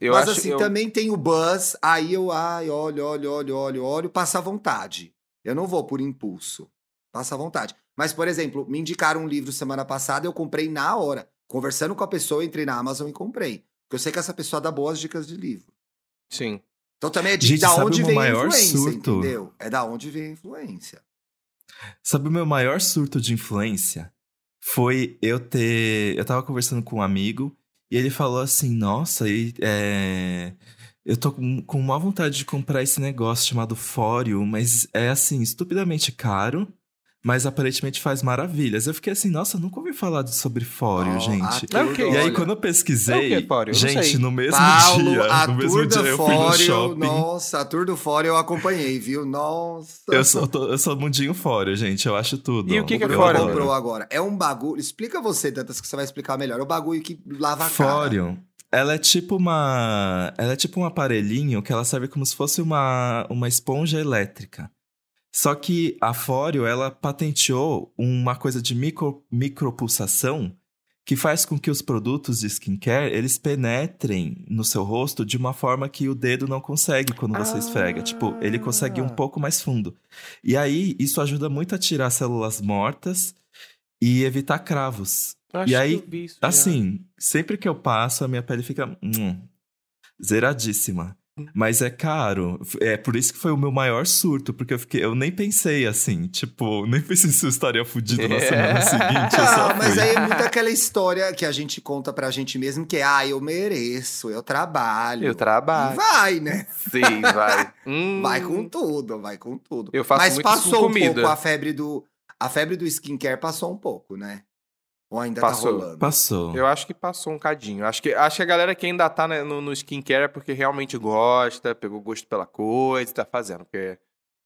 eu Mas acho assim, eu- também tem o buzz, aí eu, ai, olho, olho, olho, olho, olho, passa à vontade. Eu não vou por impulso. Passa à vontade. Mas, por exemplo, me indicaram um livro semana passada, eu comprei na hora. Conversando com a pessoa, eu entrei na Amazon e comprei. Porque eu sei que essa pessoa dá boas dicas de livro. Sim. Então também é de Gente, da onde o vem a maior influência, surto? entendeu? É da onde vem a influência. Sabe o meu maior surto de influência? Foi eu ter. Eu tava conversando com um amigo e ele falou assim: Nossa, e, é, eu tô com, com má vontade de comprar esse negócio chamado Fóreo, mas é assim, estupidamente caro, mas aparentemente faz maravilhas. Eu fiquei assim: Nossa, nunca ouvi falar sobre Fóreo, Ó, gente. a É o quê? tour- E aí, quando eu pesquisei, É o quê, Fóreo? Eu não gente, no mesmo Paulo, dia, a no mesmo dia do eu fui no Fóreo, shopping. nossa, a Tour do Fóreo eu acompanhei, viu? Nossa. Eu sou, tô- eu sou mundinho Fóreo, gente, eu acho tudo. E o que que é O Eu Bruno Fóreo? adoro. comprou agora. É um bagulho. Explica você, Dantas, que você vai explicar melhor. É o bagulho que lava a cara. Fóreo. Ela é tipo uma. Ela é tipo um aparelhinho que ela serve como se fosse uma, uma esponja elétrica. Só que a Fóreo, ela patenteou uma coisa de micro, micropulsação que faz com que os produtos de skincare, eles penetrem no seu rosto de uma forma que o dedo não consegue quando você Ah. esfrega. Tipo, ele consegue ir um pouco mais fundo. E aí, isso ajuda muito a tirar células mortas e evitar cravos. Acho E aí, isso já. Assim, sempre que eu passo, a minha pele fica hum, zeradíssima. Mas é caro. É por isso que foi o meu maior surto, porque eu fiquei, eu nem pensei assim, tipo, nem pensei se eu estaria fudido na É. semana seguinte. Ah, mas aí é muito aquela história que a gente conta pra gente mesmo, que é, ah, eu mereço, eu trabalho. Eu trabalho. E vai, né? Sim, vai. Hum, Vai com tudo, vai com tudo. Eu faço Mas muito isso com passou um comida. pouco a febre do. A febre do skincare passou um pouco, né? Ou ainda Passou. tá rolando? Passou. Eu acho que passou um cadinho. Acho que, acho que a galera que ainda tá né, no, no skincare é porque realmente gosta, pegou gosto pela coisa e tá fazendo. Porque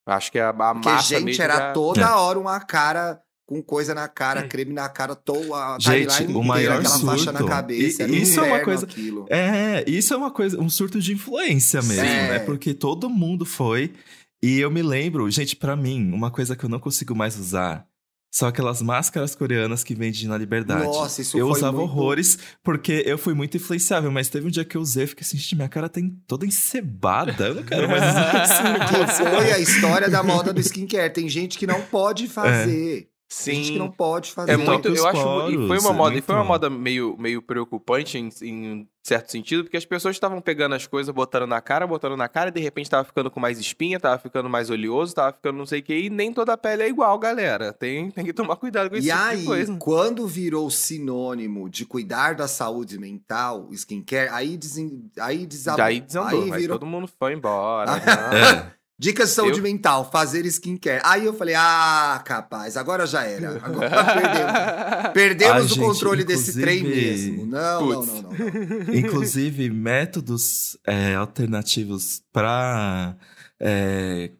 acho que a, a Porque, massa gente, mesmo era já- toda É. hora uma cara com coisa na cara, Hum. creme na cara, toda a Gente, o inteira, maior aquela faixa surto. na cabeça. E- isso é uma coisa- aquilo. É, isso é uma coisa, um surto de influência mesmo, Sim. né? Porque todo mundo foi. E eu me lembro, gente, pra mim, uma coisa que eu não consigo mais usar são aquelas máscaras coreanas que vendem na Liberdade. Nossa, isso eu usava muito- horrores porque eu fui muito influenciável, mas teve um dia que eu usei e fiquei assim, gente, minha cara tem toda encebada. Eu não quero mais usar isso. Que foi a história da moda do skincare. Tem gente que não pode fazer. Tem gente que não Sim. pode fazer. É muito, eu acho, e foi uma é moda, e foi uma moda meio, meio preocupante em, em certo sentido, porque as pessoas estavam pegando as coisas, botando na cara, botando na cara, e de repente tava ficando com mais espinha, tava ficando mais oleoso, tava ficando não sei o que, e nem toda a pele é igual, galera. Tem, tem que tomar cuidado com esse E tipo aí, de coisa. quando virou sinônimo de cuidar da saúde mental, skincare, aí, desen... aí desabou. Daí desandou, Aí aí virou todo mundo foi embora. né? Dicas de saúde Eu- mental, fazer skincare. Aí eu falei, ah, capaz, agora já era. Agora perdemos. Perdemos Ai, o gente, controle desse trem inclusive- mesmo. Não, não, não, não, não. Inclusive, métodos é, alternativos pra. é,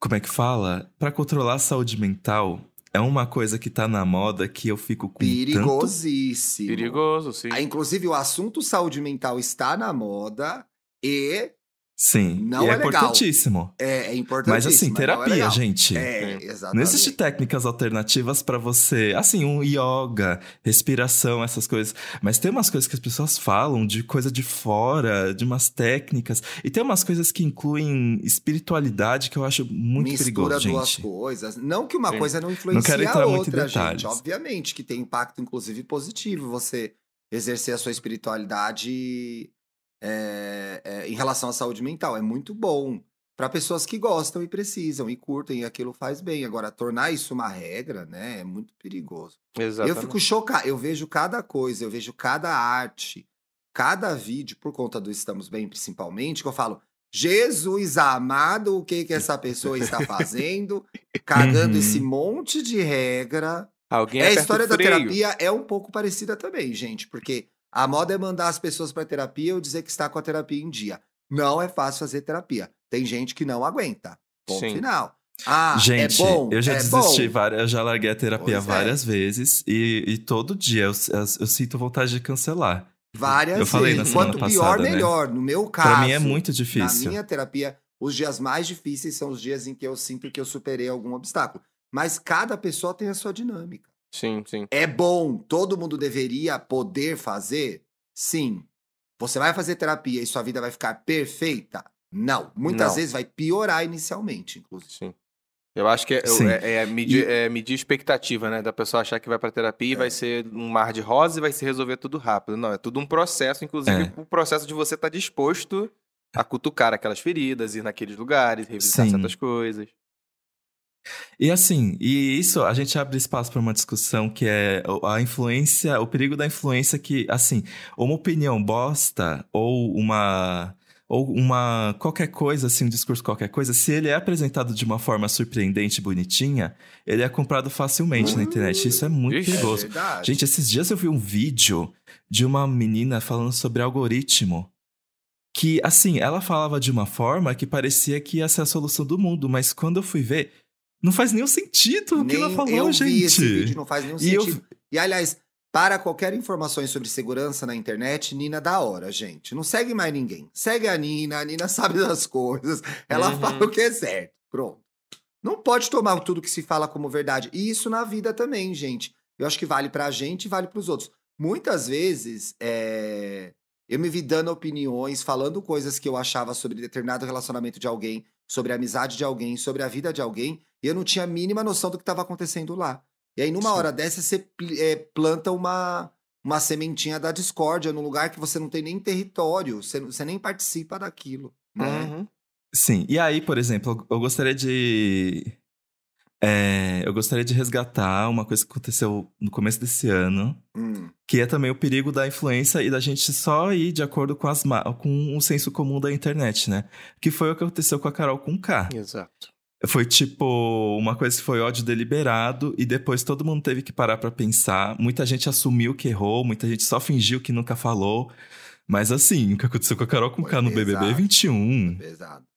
como é que fala? Pra controlar a saúde mental é uma coisa que tá na moda que eu fico com tanto. Perigosíssimo. Perigoso, sim. Ah, Inclusive, o assunto saúde mental está na moda e Sim, Não e é é, legal. importantíssimo. é, é importante. Mas assim, terapia, gente. É, exatamente. Não existe técnicas alternativas pra você, assim, um yoga, respiração, essas coisas. Mas tem umas coisas que as pessoas falam de coisa de fora, de umas técnicas. E tem umas coisas que incluem espiritualidade que eu acho muito Mistura perigoso, duas gente. coisas. Não que uma Sim. coisa não influencie quero a entrar outra, muito em detalhes. gente. Obviamente que tem impacto, inclusive, positivo você exercer a sua espiritualidade é, é, em relação à saúde mental. É muito bom para pessoas que gostam e precisam e curtem e aquilo faz bem. Agora, tornar isso uma regra, né, é muito perigoso. Exatamente. Eu fico chocado. Eu vejo cada coisa, eu vejo cada arte, cada vídeo, por conta do Estamos Bem, principalmente, que eu falo. Jesus amado, o que que essa pessoa está fazendo? Cagando Uhum. esse monte de regra. Alguém É, a história da terapia é um pouco parecida também, gente, porque a moda é mandar as pessoas para terapia ou dizer que está com a terapia em dia. Não é fácil fazer terapia. Tem gente que não aguenta. Ponto Sim. final. Ah, Gente, é bom. eu já é desisti bom. várias, eu já larguei a terapia Pois é. várias vezes e, e todo dia eu, eu, eu sinto vontade de cancelar. Várias Eu falei na vezes. Quanto pior, passada, né? melhor. No meu caso. Pra mim é muito Na difícil. minha terapia, os dias mais difíceis são os dias em que eu sinto que eu superei algum obstáculo. Mas cada pessoa tem a sua dinâmica. Sim, sim. É bom, todo mundo deveria poder fazer? Sim. Você vai fazer terapia e sua vida vai ficar perfeita? Não. Muitas Não. vezes vai piorar inicialmente, inclusive. Sim. Eu acho que é, é- é medir, é medir expectativa, né? Da pessoa achar que vai pra terapia e É. vai ser um mar de rosa e vai se resolver tudo rápido. Não, é tudo um processo, inclusive É. o processo de você estar disposto a cutucar aquelas feridas, ir naqueles lugares, revisitar Sim. certas coisas. E assim, e isso a gente abre espaço para uma discussão que é a influência, o perigo da influência que, assim, uma opinião bosta ou uma ou uma qualquer coisa, assim, um discurso qualquer coisa, se ele é apresentado de uma forma surpreendente, e bonitinha, ele é comprado facilmente na internet. Isso é muito Ixi. perigoso. É. Gente, esses dias eu vi um vídeo de uma menina falando sobre algoritmo. Que, assim, ela falava de uma forma que parecia que ia ser a solução do mundo, mas quando eu fui ver, não faz nenhum sentido o que ela falou, eu gente. vi esse vídeo, não faz nenhum E eu- sentido. E aliás, para qualquer informações sobre segurança na internet, Nina da hora, gente. Não segue mais ninguém. Segue a Nina, a Nina sabe das coisas. Ela Uhum. fala o que é certo. Pronto. Não pode tomar tudo que se fala como verdade. E isso na vida também, gente. Eu acho que vale pra gente e vale pros outros. Muitas vezes, é, eu me vi dando opiniões, falando coisas que eu achava sobre determinado relacionamento de alguém, sobre a amizade de alguém, sobre a vida de alguém, e eu não tinha a mínima noção do que estava acontecendo lá. E aí, numa Sim. hora dessa, você é, planta uma, uma sementinha da discórdia num lugar que você não tem nem território, você, você nem participa daquilo. né? Uhum. Sim. E aí, por exemplo, eu gostaria de. É, eu gostaria de resgatar uma coisa que aconteceu no começo desse ano, Hum, que é também o perigo da influência e da gente só ir de acordo com, as com o senso comum da internet, né? Que foi o que aconteceu com a Carol com K. Exato. Foi tipo uma coisa que foi ódio deliberado e depois todo mundo teve que parar pra pensar. Muita gente assumiu que errou, muita gente só fingiu que nunca falou. Mas assim, o que aconteceu com a Carol com K no BBB pesado. 21. pesado.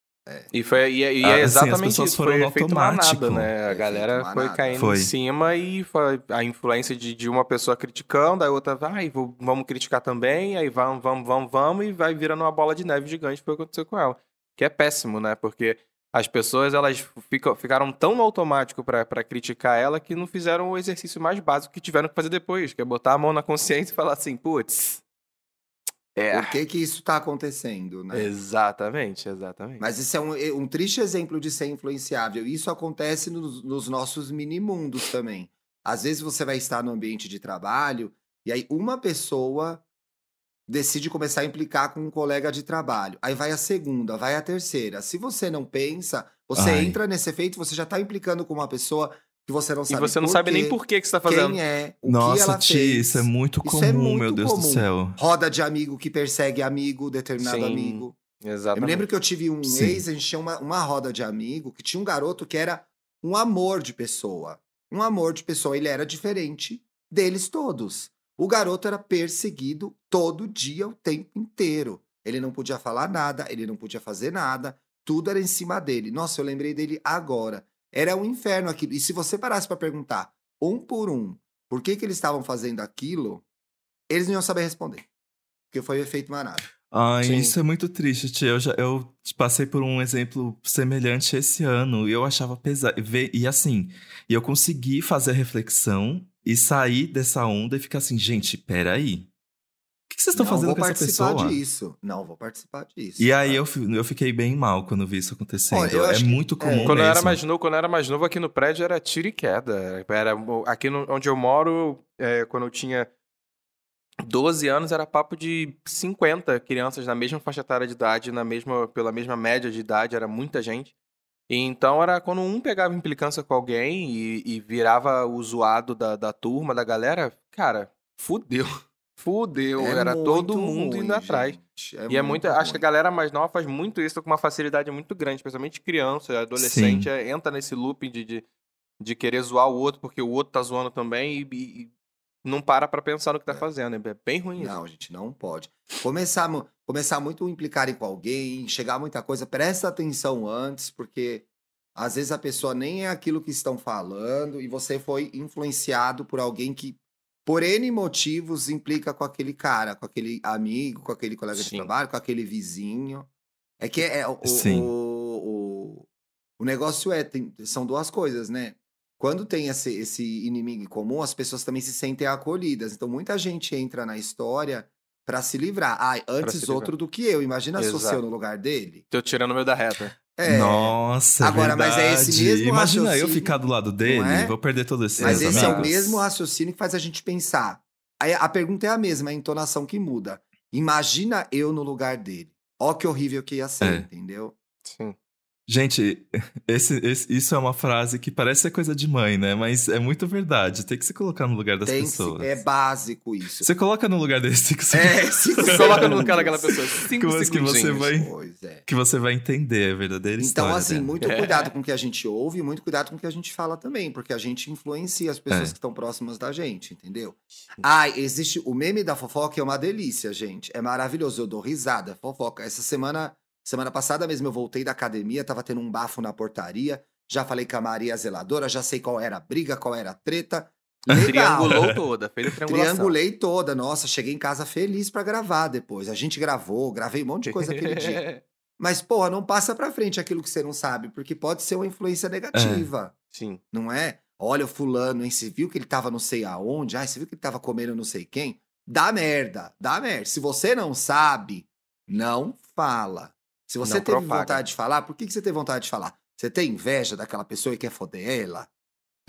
E, foi, e, e Ah, é assim, as exatamente pessoas isso. foram Foi automático. manada, né? A galera foi caindo Foi. em cima e foi a influência de, de uma pessoa criticando, a outra vai, vou- vamos criticar também, aí vamos, vamos, vamos, vamos, e vai virando uma bola de neve gigante, foi o que aconteceu com ela. Que é péssimo, né? Porque as pessoas, elas ficam, ficaram tão no automático pra criticar ela que não fizeram o exercício mais básico que tiveram que fazer depois, que é botar a mão na consciência e falar assim, putz, é... Por que que isso tá acontecendo, né? Exatamente, exatamente. Mas isso é um, um triste exemplo de ser influenciável. Isso acontece nos, nos nossos mini-mundos também. Às vezes você vai estar no ambiente de trabalho e aí uma pessoa decide começar a implicar com um colega de trabalho. Aí vai a segunda, vai a terceira. Se você não pensa, você Ai. entra nesse efeito, você já tá implicando com uma pessoa que você não E sabe você não sabe nem por que, que você tá fazendo. quem é, o que Nossa, ela Ti, fez. isso é muito Isso comum, é muito meu Deus do comum. céu. Roda de amigo que persegue amigo, determinado Sim, amigo. Eu Exatamente. me lembro que eu tive um Sim. ex, a gente tinha uma, uma roda de amigo que tinha um garoto que era um amor de pessoa. Um amor de pessoa. Ele era diferente deles todos. O garoto era perseguido todo dia, o tempo inteiro. Ele não podia falar nada, ele não podia fazer nada, tudo era em cima dele. Nossa, eu lembrei dele agora. Era um inferno aquilo. E se você parasse para perguntar, um por um, por que, que eles estavam fazendo aquilo, eles não iam saber responder. Porque foi o efeito manada. Ai, Sim. isso é muito triste, tia. Eu, já, eu passei por um exemplo semelhante esse ano e eu achava pesado. E assim, e eu consegui fazer a reflexão e sair dessa onda e ficar assim, gente, peraí. O que, vocês estão não fazendo vou com essa participar pessoa? disso. Não vou participar disso. E aí cara. eu, eu fiquei bem mal quando vi isso acontecendo. Olha, é muito é. comum Quando eu era mesmo. mais novo, quando eu era mais novo aqui no prédio era tiro e queda. Era aqui no- onde eu moro, é, quando eu tinha 12 anos, era papo de 50 crianças na mesma faixa etária de idade, na mesma, pela mesma média de idade, era muita gente. E então era quando um pegava implicância com alguém e, e virava o zoado da, da turma, da galera, cara, fudeu. Fudeu. É era todo mundo ruim, indo atrás. gente. E é muito. Acho que a galera mais nova faz muito isso com uma facilidade muito grande, especialmente criança, adolescente, é, entra nesse looping de, de, de querer zoar o outro porque o outro tá zoando também e, e- não para pra pensar no que tá fazendo. É bem ruim isso. Não, gente, não pode. Começar, começar muito a implicar com alguém, chegar a muita coisa, presta atenção antes, porque às vezes a pessoa nem é aquilo que estão falando e você foi influenciado por alguém que, por N motivos, implica com aquele cara, com aquele amigo, com aquele colega de Sim. trabalho, com aquele vizinho. É que é, o, Sim. o, o, o negócio é, tem- são duas coisas, né? Quando tem esse, esse inimigo em comum, as pessoas também se sentem acolhidas. Então, muita gente entra na história pra se livrar. Ai, antes livrar. outro do que eu. Imagina se fosse eu no lugar dele. Tô tirando no meio da reta. É, Nossa, Agora, é mas é esse verdade. mesmo Imagina eu raciocínio, ficar do lado dele, é? vou perder todo esse mas esse é o amigos. mesmo raciocínio que faz a gente pensar. Aí a pergunta é a mesma, é a entonação que muda. Imagina eu no lugar dele. Ó que horrível que ia ser, É. entendeu? Sim. Gente, esse- esse- isso é uma frase que parece ser coisa de mãe, né? Mas é muito verdade. Tem que se colocar no lugar das Tem que se- pessoas. é básico isso. Você coloca no lugar desse cinco É, cinco Você coloca no segundos. lugar daquela pessoa. Cinco Coisas que você vai- é. que você vai entender a verdadeira Então, história. assim, dela. muito É. cuidado com o que a gente ouve e muito cuidado com o que a gente fala também, porque a gente influencia as pessoas É. que estão próximas da gente, entendeu? Ai, existe. O meme da fofoca é uma delícia, gente. É maravilhoso. Eu dou risada. Fofoca. Essa semana, semana passada mesmo, eu voltei da academia, tava tendo um bafo na portaria. Já falei com a Maria Zeladora, já sei qual era a briga, qual era a treta. Legal. Triangulou toda, fez a triangulação. Triangulei toda. Nossa, cheguei em casa feliz pra gravar depois. A gente gravou, gravei um monte de coisa aquele dia. Mas, porra, não passa pra frente aquilo que você não sabe, porque pode ser uma influência negativa, Sim. não é? Olha o fulano, hein? Você viu que ele tava não sei aonde? Ai, você viu que ele tava comendo não sei quem? Dá merda, dá merda. Se você não sabe, não fala. Se você Não teve propaga. vontade de falar, por que, que você teve vontade de falar? Você tem inveja daquela pessoa e quer foder ela?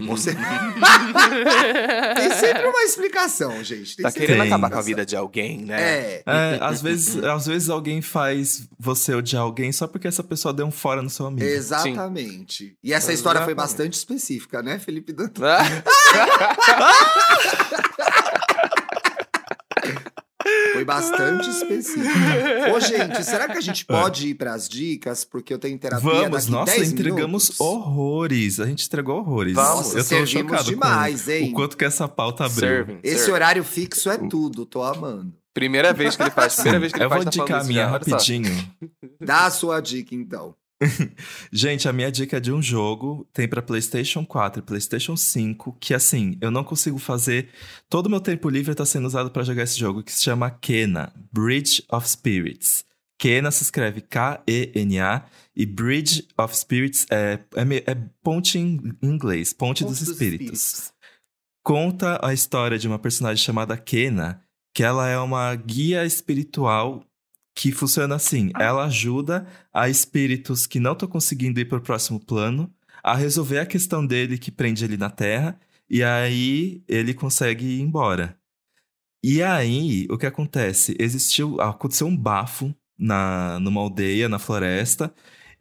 Você... Tem sempre uma explicação, gente. Tem Tá querendo uma acabar com a vida de alguém, né? É. É, às vezes, às vezes alguém faz você odiar alguém só porque essa pessoa deu um fora no seu amigo. Exatamente. E essa história foi Exatamente. bastante específica, né, Felipe Dantas? Foi bastante específica. Ô, gente, será que a gente pode ir pras dicas? Porque eu tenho terapia Vamos, daqui nossa, 10 entregamos minutos. horrores. A gente entregou horrores. Vamos, eu tô servimos chocado demais, com hein? o quanto que essa pauta abriu. Serving, Esse serving. horário fixo é tudo, tô amando. Primeira vez que ele faz. Primeira vez que ele Eu vou faz. tá indicar a minha rapidinho. Dá a sua dica, então. Gente, a minha dica é de um jogo, tem pra PlayStation 4 e PlayStation 5, que assim, eu não consigo fazer. Todo o meu tempo livre tá sendo usado pra jogar esse jogo, que se chama Kena Bridge of Spirits. Kena se escreve K-E-N-A e Bridge of Spirits é, é, é ponte em inglês, ponte, dos, espíritos. Conta a história de uma personagem chamada Kena, que ela é uma guia espiritual que funciona assim: ela ajuda a espíritos que não estão conseguindo ir para o próximo plano a resolver a questão dele que prende ele na Terra, e aí ele consegue ir embora. E aí, o que acontece? Existiu, aconteceu um bafo na, numa aldeia, na floresta,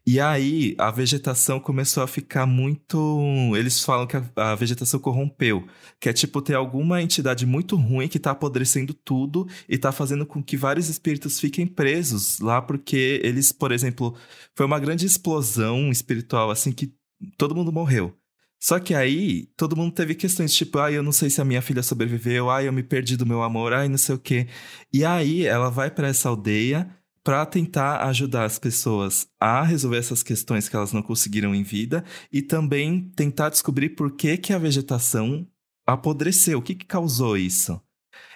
e aí a vegetação começou a ficar muito. Eles falam que a, a vegetação corrompeu. Que é tipo ter alguma entidade muito ruim que tá apodrecendo tudo e tá fazendo com que vários espíritos fiquem presos lá, porque eles, por exemplo, foi uma grande explosão espiritual, assim, que todo mundo morreu. Só que aí, todo mundo teve questões, tipo, ai, eu não sei se a minha filha sobreviveu, ai, eu me perdi do meu amor, ai, não sei o quê. E aí, ela vai pra essa aldeia para tentar ajudar as pessoas a resolver essas questões que elas não conseguiram em vida e também tentar descobrir por que, que a vegetação apodreceu, o que, que causou isso.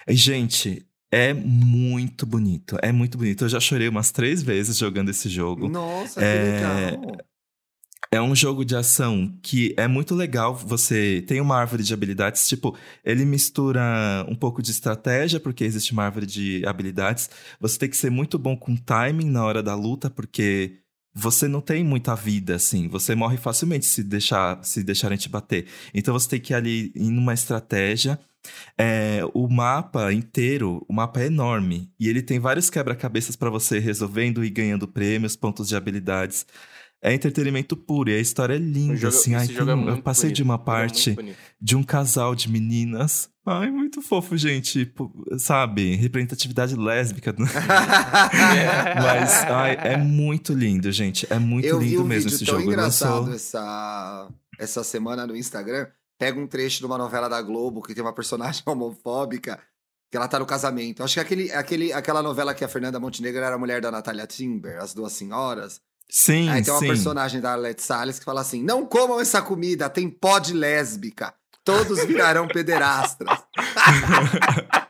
E, gente, é muito bonito, é muito bonito. Eu já chorei umas três vezes jogando esse jogo. Nossa, que É, legal. É um jogo de ação que é muito legal. Você tem uma árvore de habilidades, tipo, ele mistura um pouco de estratégia, porque existe uma árvore de habilidades. Você tem que ser muito bom com timing na hora da luta, porque você não tem muita vida, assim. Você morre facilmente se deixar se deixarem te bater. Então você tem que ir ali em uma estratégia. É, o mapa inteiro, o mapa é enorme. E ele tem vários quebra-cabeças para você resolvendo e ganhando prêmios, pontos de habilidades. É entretenimento puro e a história é linda, jogo- assim. Ai, esse jogo é eu passei de bonito, uma é muito parte bonito. de um casal de meninas. Ai, muito fofo, gente. Pô, Sabe? Representatividade lésbica. né? Mas ai, é muito lindo, gente. É muito eu vi lindo um mesmo vídeo esse tão jogo. engraçado Lançou- essa, essa semana no Instagram. Pega um trecho de uma novela da Globo que tem uma personagem homofóbica que ela tá no casamento. Acho que é aquele, aquele, aquela novela que a Fernanda Montenegro era a mulher da Natália Timber, As Duas Senhoras. Sim, Aí tem uma sim. personagem da Arlette Salles que fala assim: não comam essa comida, tem pó de lésbica. Todos virarão pederastras.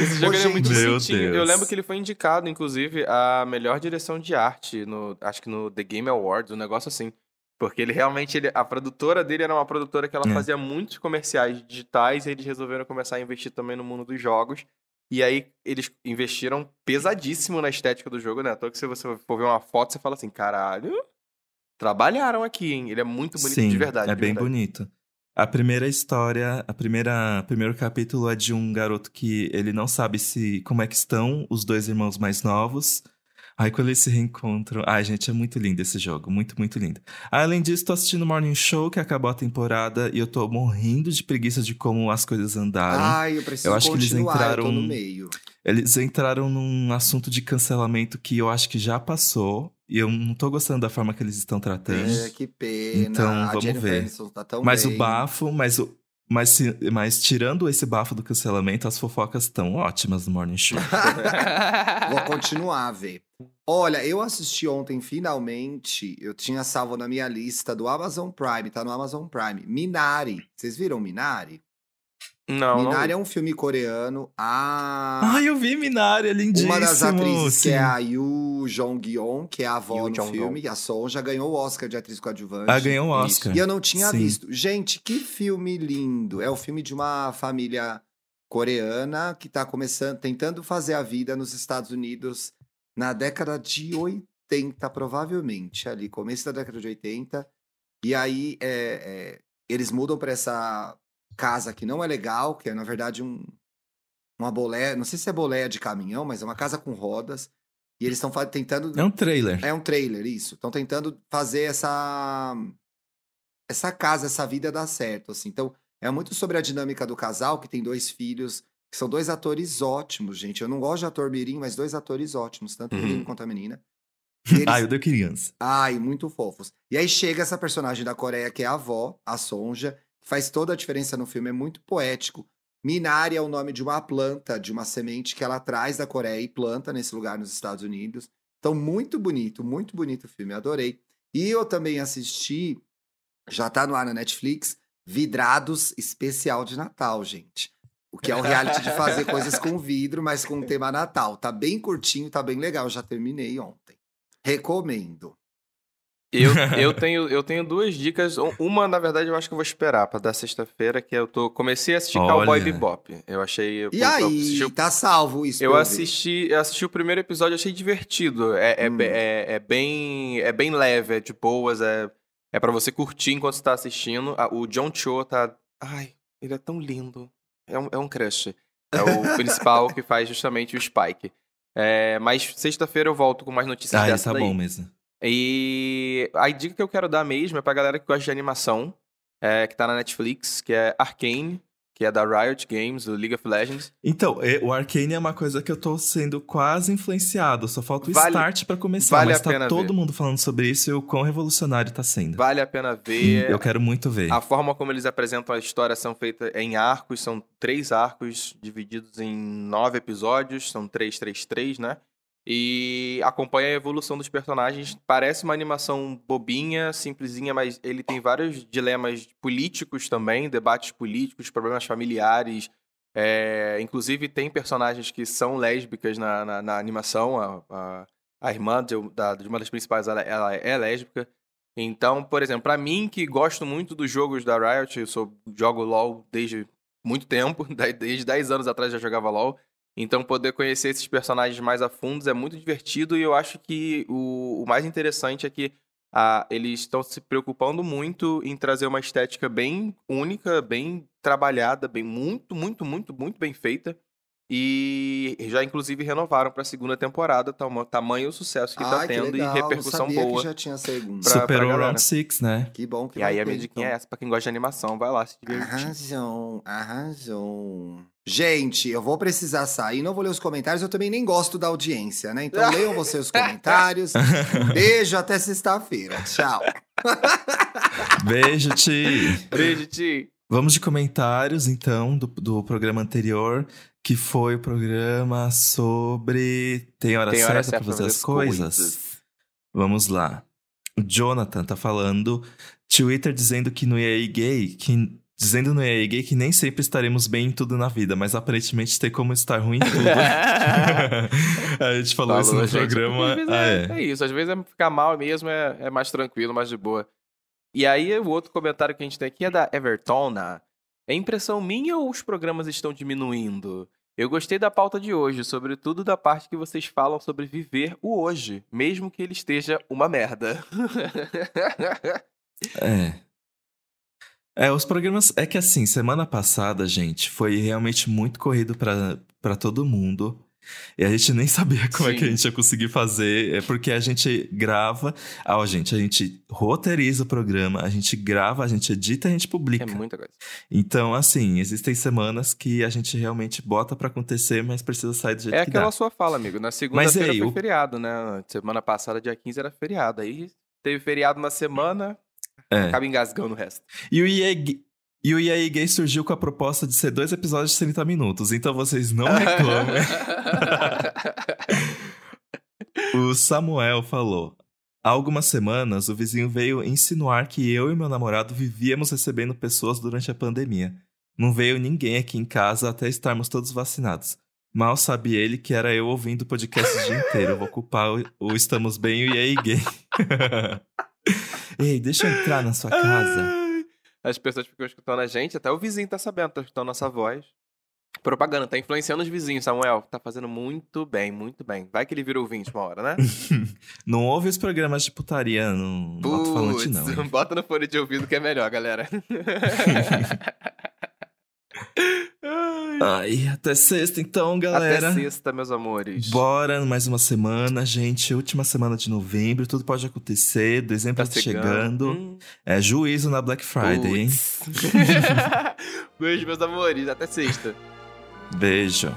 Esse jogo é muito. Meu bonitinho. Eu Deus. lembro que ele foi indicado, inclusive, a melhor direção de arte, no, acho que no The Game Awards, um negócio assim. Porque ele realmente, ele- a produtora dele era uma produtora que ela É. fazia muitos comerciais digitais e eles resolveram começar a investir também no mundo dos jogos. E aí eles investiram pesadíssimo na estética do jogo, né? À toa que se você for ver uma foto, você fala assim, caralho, trabalharam aqui, hein? Ele é muito bonito Sim, de verdade. é de bem verdade. bonito. A primeira história, a primeira, o primeiro capítulo é de um garoto que ele não sabe se como é que estão os dois irmãos mais novos. Aí quando eles se reencontram, ai gente, é muito lindo esse jogo, muito muito lindo. Além disso, tô assistindo Morning Show que acabou a temporada e eu tô morrendo de preguiça de como as coisas andaram. Ai, eu preciso Eu acho que eles continuar, eu tô entraram- no meio. Eles entraram num assunto de cancelamento que eu acho que já passou e eu não tô gostando da forma que eles estão tratando. É, que pena. Então, a vamos Jennifer ver. Aniston tá tão Mas bem. o bafo, mas o. Mas, mas tirando esse bafo do cancelamento, as fofocas estão ótimas no Morning Show. Vou continuar a ver. Olha, eu assisti ontem, finalmente, eu tinha salvo na minha lista do Amazon Prime, tá no Amazon Prime. Minari. Vocês viram Minari? Não, não. Minari é um filme coreano. Ah, Ai, eu vi Minari, é lindíssimo. uma das atrizes, sim. que é a Yoo Jong-yeon, que é a avó Yoo no filme, a Son, já ganhou o Oscar de atriz coadjuvante. Ah, ganhou o Oscar. E eu não tinha Sim. visto. Gente, que filme lindo. É o filme de uma família coreana que tá começando, tentando fazer a vida nos Estados Unidos na década de 80, provavelmente, ali, começo da década de 80. E aí é, é, eles mudam pra essa casa que não é legal, que é na verdade um, uma boleia, não sei se é boleia de caminhão, mas é uma casa com rodas. E eles estão tentando. É um trailer. É um trailer, isso. Estão tentando fazer essa essa casa, essa vida dar certo, assim. Então, é muito sobre a dinâmica do casal, que tem dois filhos, que são dois atores ótimos, gente. Eu não gosto de ator mirim, mas dois atores ótimos, tanto o Uhum. menino quanto a menina. Eles- Ah, eu dei criança. Ai, muito fofos. E aí chega essa personagem da Coreia, que é a avó, a Sonja, que faz toda a diferença no filme, é muito poético. Minari é o nome de uma planta, de uma semente que ela traz da Coreia e planta nesse lugar nos Estados Unidos. Então, muito bonito, muito bonito o filme, adorei. E eu também assisti, já tá no ar na Netflix, Vidrados Especial de Natal, gente. O que é um reality de fazer coisas com vidro, mas com tema Natal. Tá bem curtinho, tá bem legal, já terminei ontem. Recomendo. Eu, eu, tenho, eu tenho duas dicas. Um- Uma, na verdade, eu acho que eu vou esperar pra dar sexta-feira, que eu tô. Comecei a assistir Cowboy Olha. Bebop. Eu achei. E eu assisti aí, o- tá salvo isso. Eu assisti, eu assisti o primeiro episódio, achei divertido. É, é, Hum. be- é, é bem, é bem leve, é de boas, é, é para você curtir enquanto você tá assistindo. O John Cho tá. Ai, ele é tão lindo. É um, é um crush. É o principal que faz justamente o Spike. É, mas sexta-feira eu volto com mais notícias Ah, dessa tá daí. bom mesmo. E a dica que eu quero dar mesmo é pra galera que gosta de animação, é, que tá na Netflix, que é Arcane, que é da Riot Games, do League of Legends. Então, é, o Arcane é uma coisa que eu tô sendo quase influenciado. Só falta o Vale- start pra começar. vale mas a tá pena todo ver. mundo falando sobre isso e o quão revolucionário tá sendo. Vale a pena ver. eu quero muito ver. A forma como eles apresentam a história são feitas em arcos, são três arcos divididos em nove episódios, são três, três, três, né? E acompanha a evolução dos personagens. Parece uma animação bobinha, simplesinha, mas ele tem vários dilemas políticos também, debates políticos, problemas familiares. É, inclusive, tem personagens que são lésbicas na, na, na animação. A, a, a irmã de, da- de uma das principais ela, ela é lésbica. Então, por exemplo, pra mim que gosto muito dos jogos da Riot, eu sou, jogo LoL desde muito tempo, desde 10 anos atrás já jogava LoL. Então, poder conhecer esses personagens mais a fundo é muito divertido e eu acho que o, o mais interessante é que ah, eles estão se preocupando muito em trazer uma estética bem única, bem trabalhada, bem muito, muito, muito, muito bem feita. E já inclusive renovaram pra segunda temporada, tamo- tamanho o sucesso que tá Ai, que tendo legal, e repercussão não sabia boa. que já tinha segunda. pra- Superou galera. Round 6, né? Que bom que E aí vai a minha ter, então. é essa, pra quem gosta de animação, vai lá se divertir. Arrasou, arrasou. Gente, eu vou precisar sair, não vou ler os comentários, eu também nem gosto da audiência, né? Então leiam vocês os comentários. Um Beijo, até sexta-feira. Tchau. Beijo, Ti. Beijo, Ti. Vamos de comentários, então, do, do programa anterior, que foi o programa sobre. Tem hora Tem certa hora pra certa fazer as coisas? Vamos lá. O Jonathan tá falando. Twitter dizendo que no EA Gay, que, dizendo no EA Gay que nem sempre estaremos bem em tudo na vida, mas aparentemente tem como estar ruim em tudo. a gente falou isso no gente, programa. às vezes Ah, é, é. é isso, às vezes é ficar mal mesmo, é, é mais tranquilo, mais de boa. E aí, o outro comentário que a gente tem aqui é da Evertona. É impressão minha ou os programas estão diminuindo? Eu gostei da pauta de hoje, sobretudo da parte que vocês falam sobre viver o hoje, mesmo que ele esteja uma merda. É. É, os programas. É que assim, semana passada, gente, foi realmente muito corrido pra, pra todo mundo. E a gente nem sabia como é que a Sim. gente ia conseguir fazer. É porque a gente grava. Ó, gente, a gente roteiriza o programa, a gente grava, a gente edita a gente é publica. muita coisa. Então, assim, existem semanas que a gente realmente bota pra acontecer, mas precisa sair do jeito É que aquela dá. sua fala, amigo. Na segunda-feira foi o- feriado, né? Semana passada, dia 15, era feriado. Aí teve feriado na semana, É. acaba engasgando o resto. E o EA, e o EA Gay surgiu com a proposta de ser dois episódios de 30 minutos. Então vocês não reclamem. O Samuel falou: Há algumas semanas, o vizinho veio insinuar que eu e meu namorado vivíamos recebendo pessoas durante a pandemia. Não veio ninguém aqui em casa até estarmos todos vacinados. Mal sabe ele que era eu ouvindo o podcast o dia inteiro. Eu vou culpar o, o Estamos Bem e o EA Gay. Ei, deixa eu entrar na sua casa. As pessoas ficam escutando a gente, até o vizinho tá sabendo, tá escutando nossa voz. Propaganda, tá influenciando os vizinhos, Samuel. Tá fazendo muito bem, muito bem. Vai que ele vira ouvinte uma hora, né? Não ouve os programas de putaria no alto-falante, não. Hein? Bota no fone de ouvido que é melhor, galera. Ai, até sexta então, galera. Até sexta, meus amores. Bora, mais uma semana, gente. Última semana de novembro, tudo pode acontecer. Dezembro Tá chegando. Hum, É juízo na Black Friday, hein? putz. Beijo, meus amores. Até sexta. Beijo.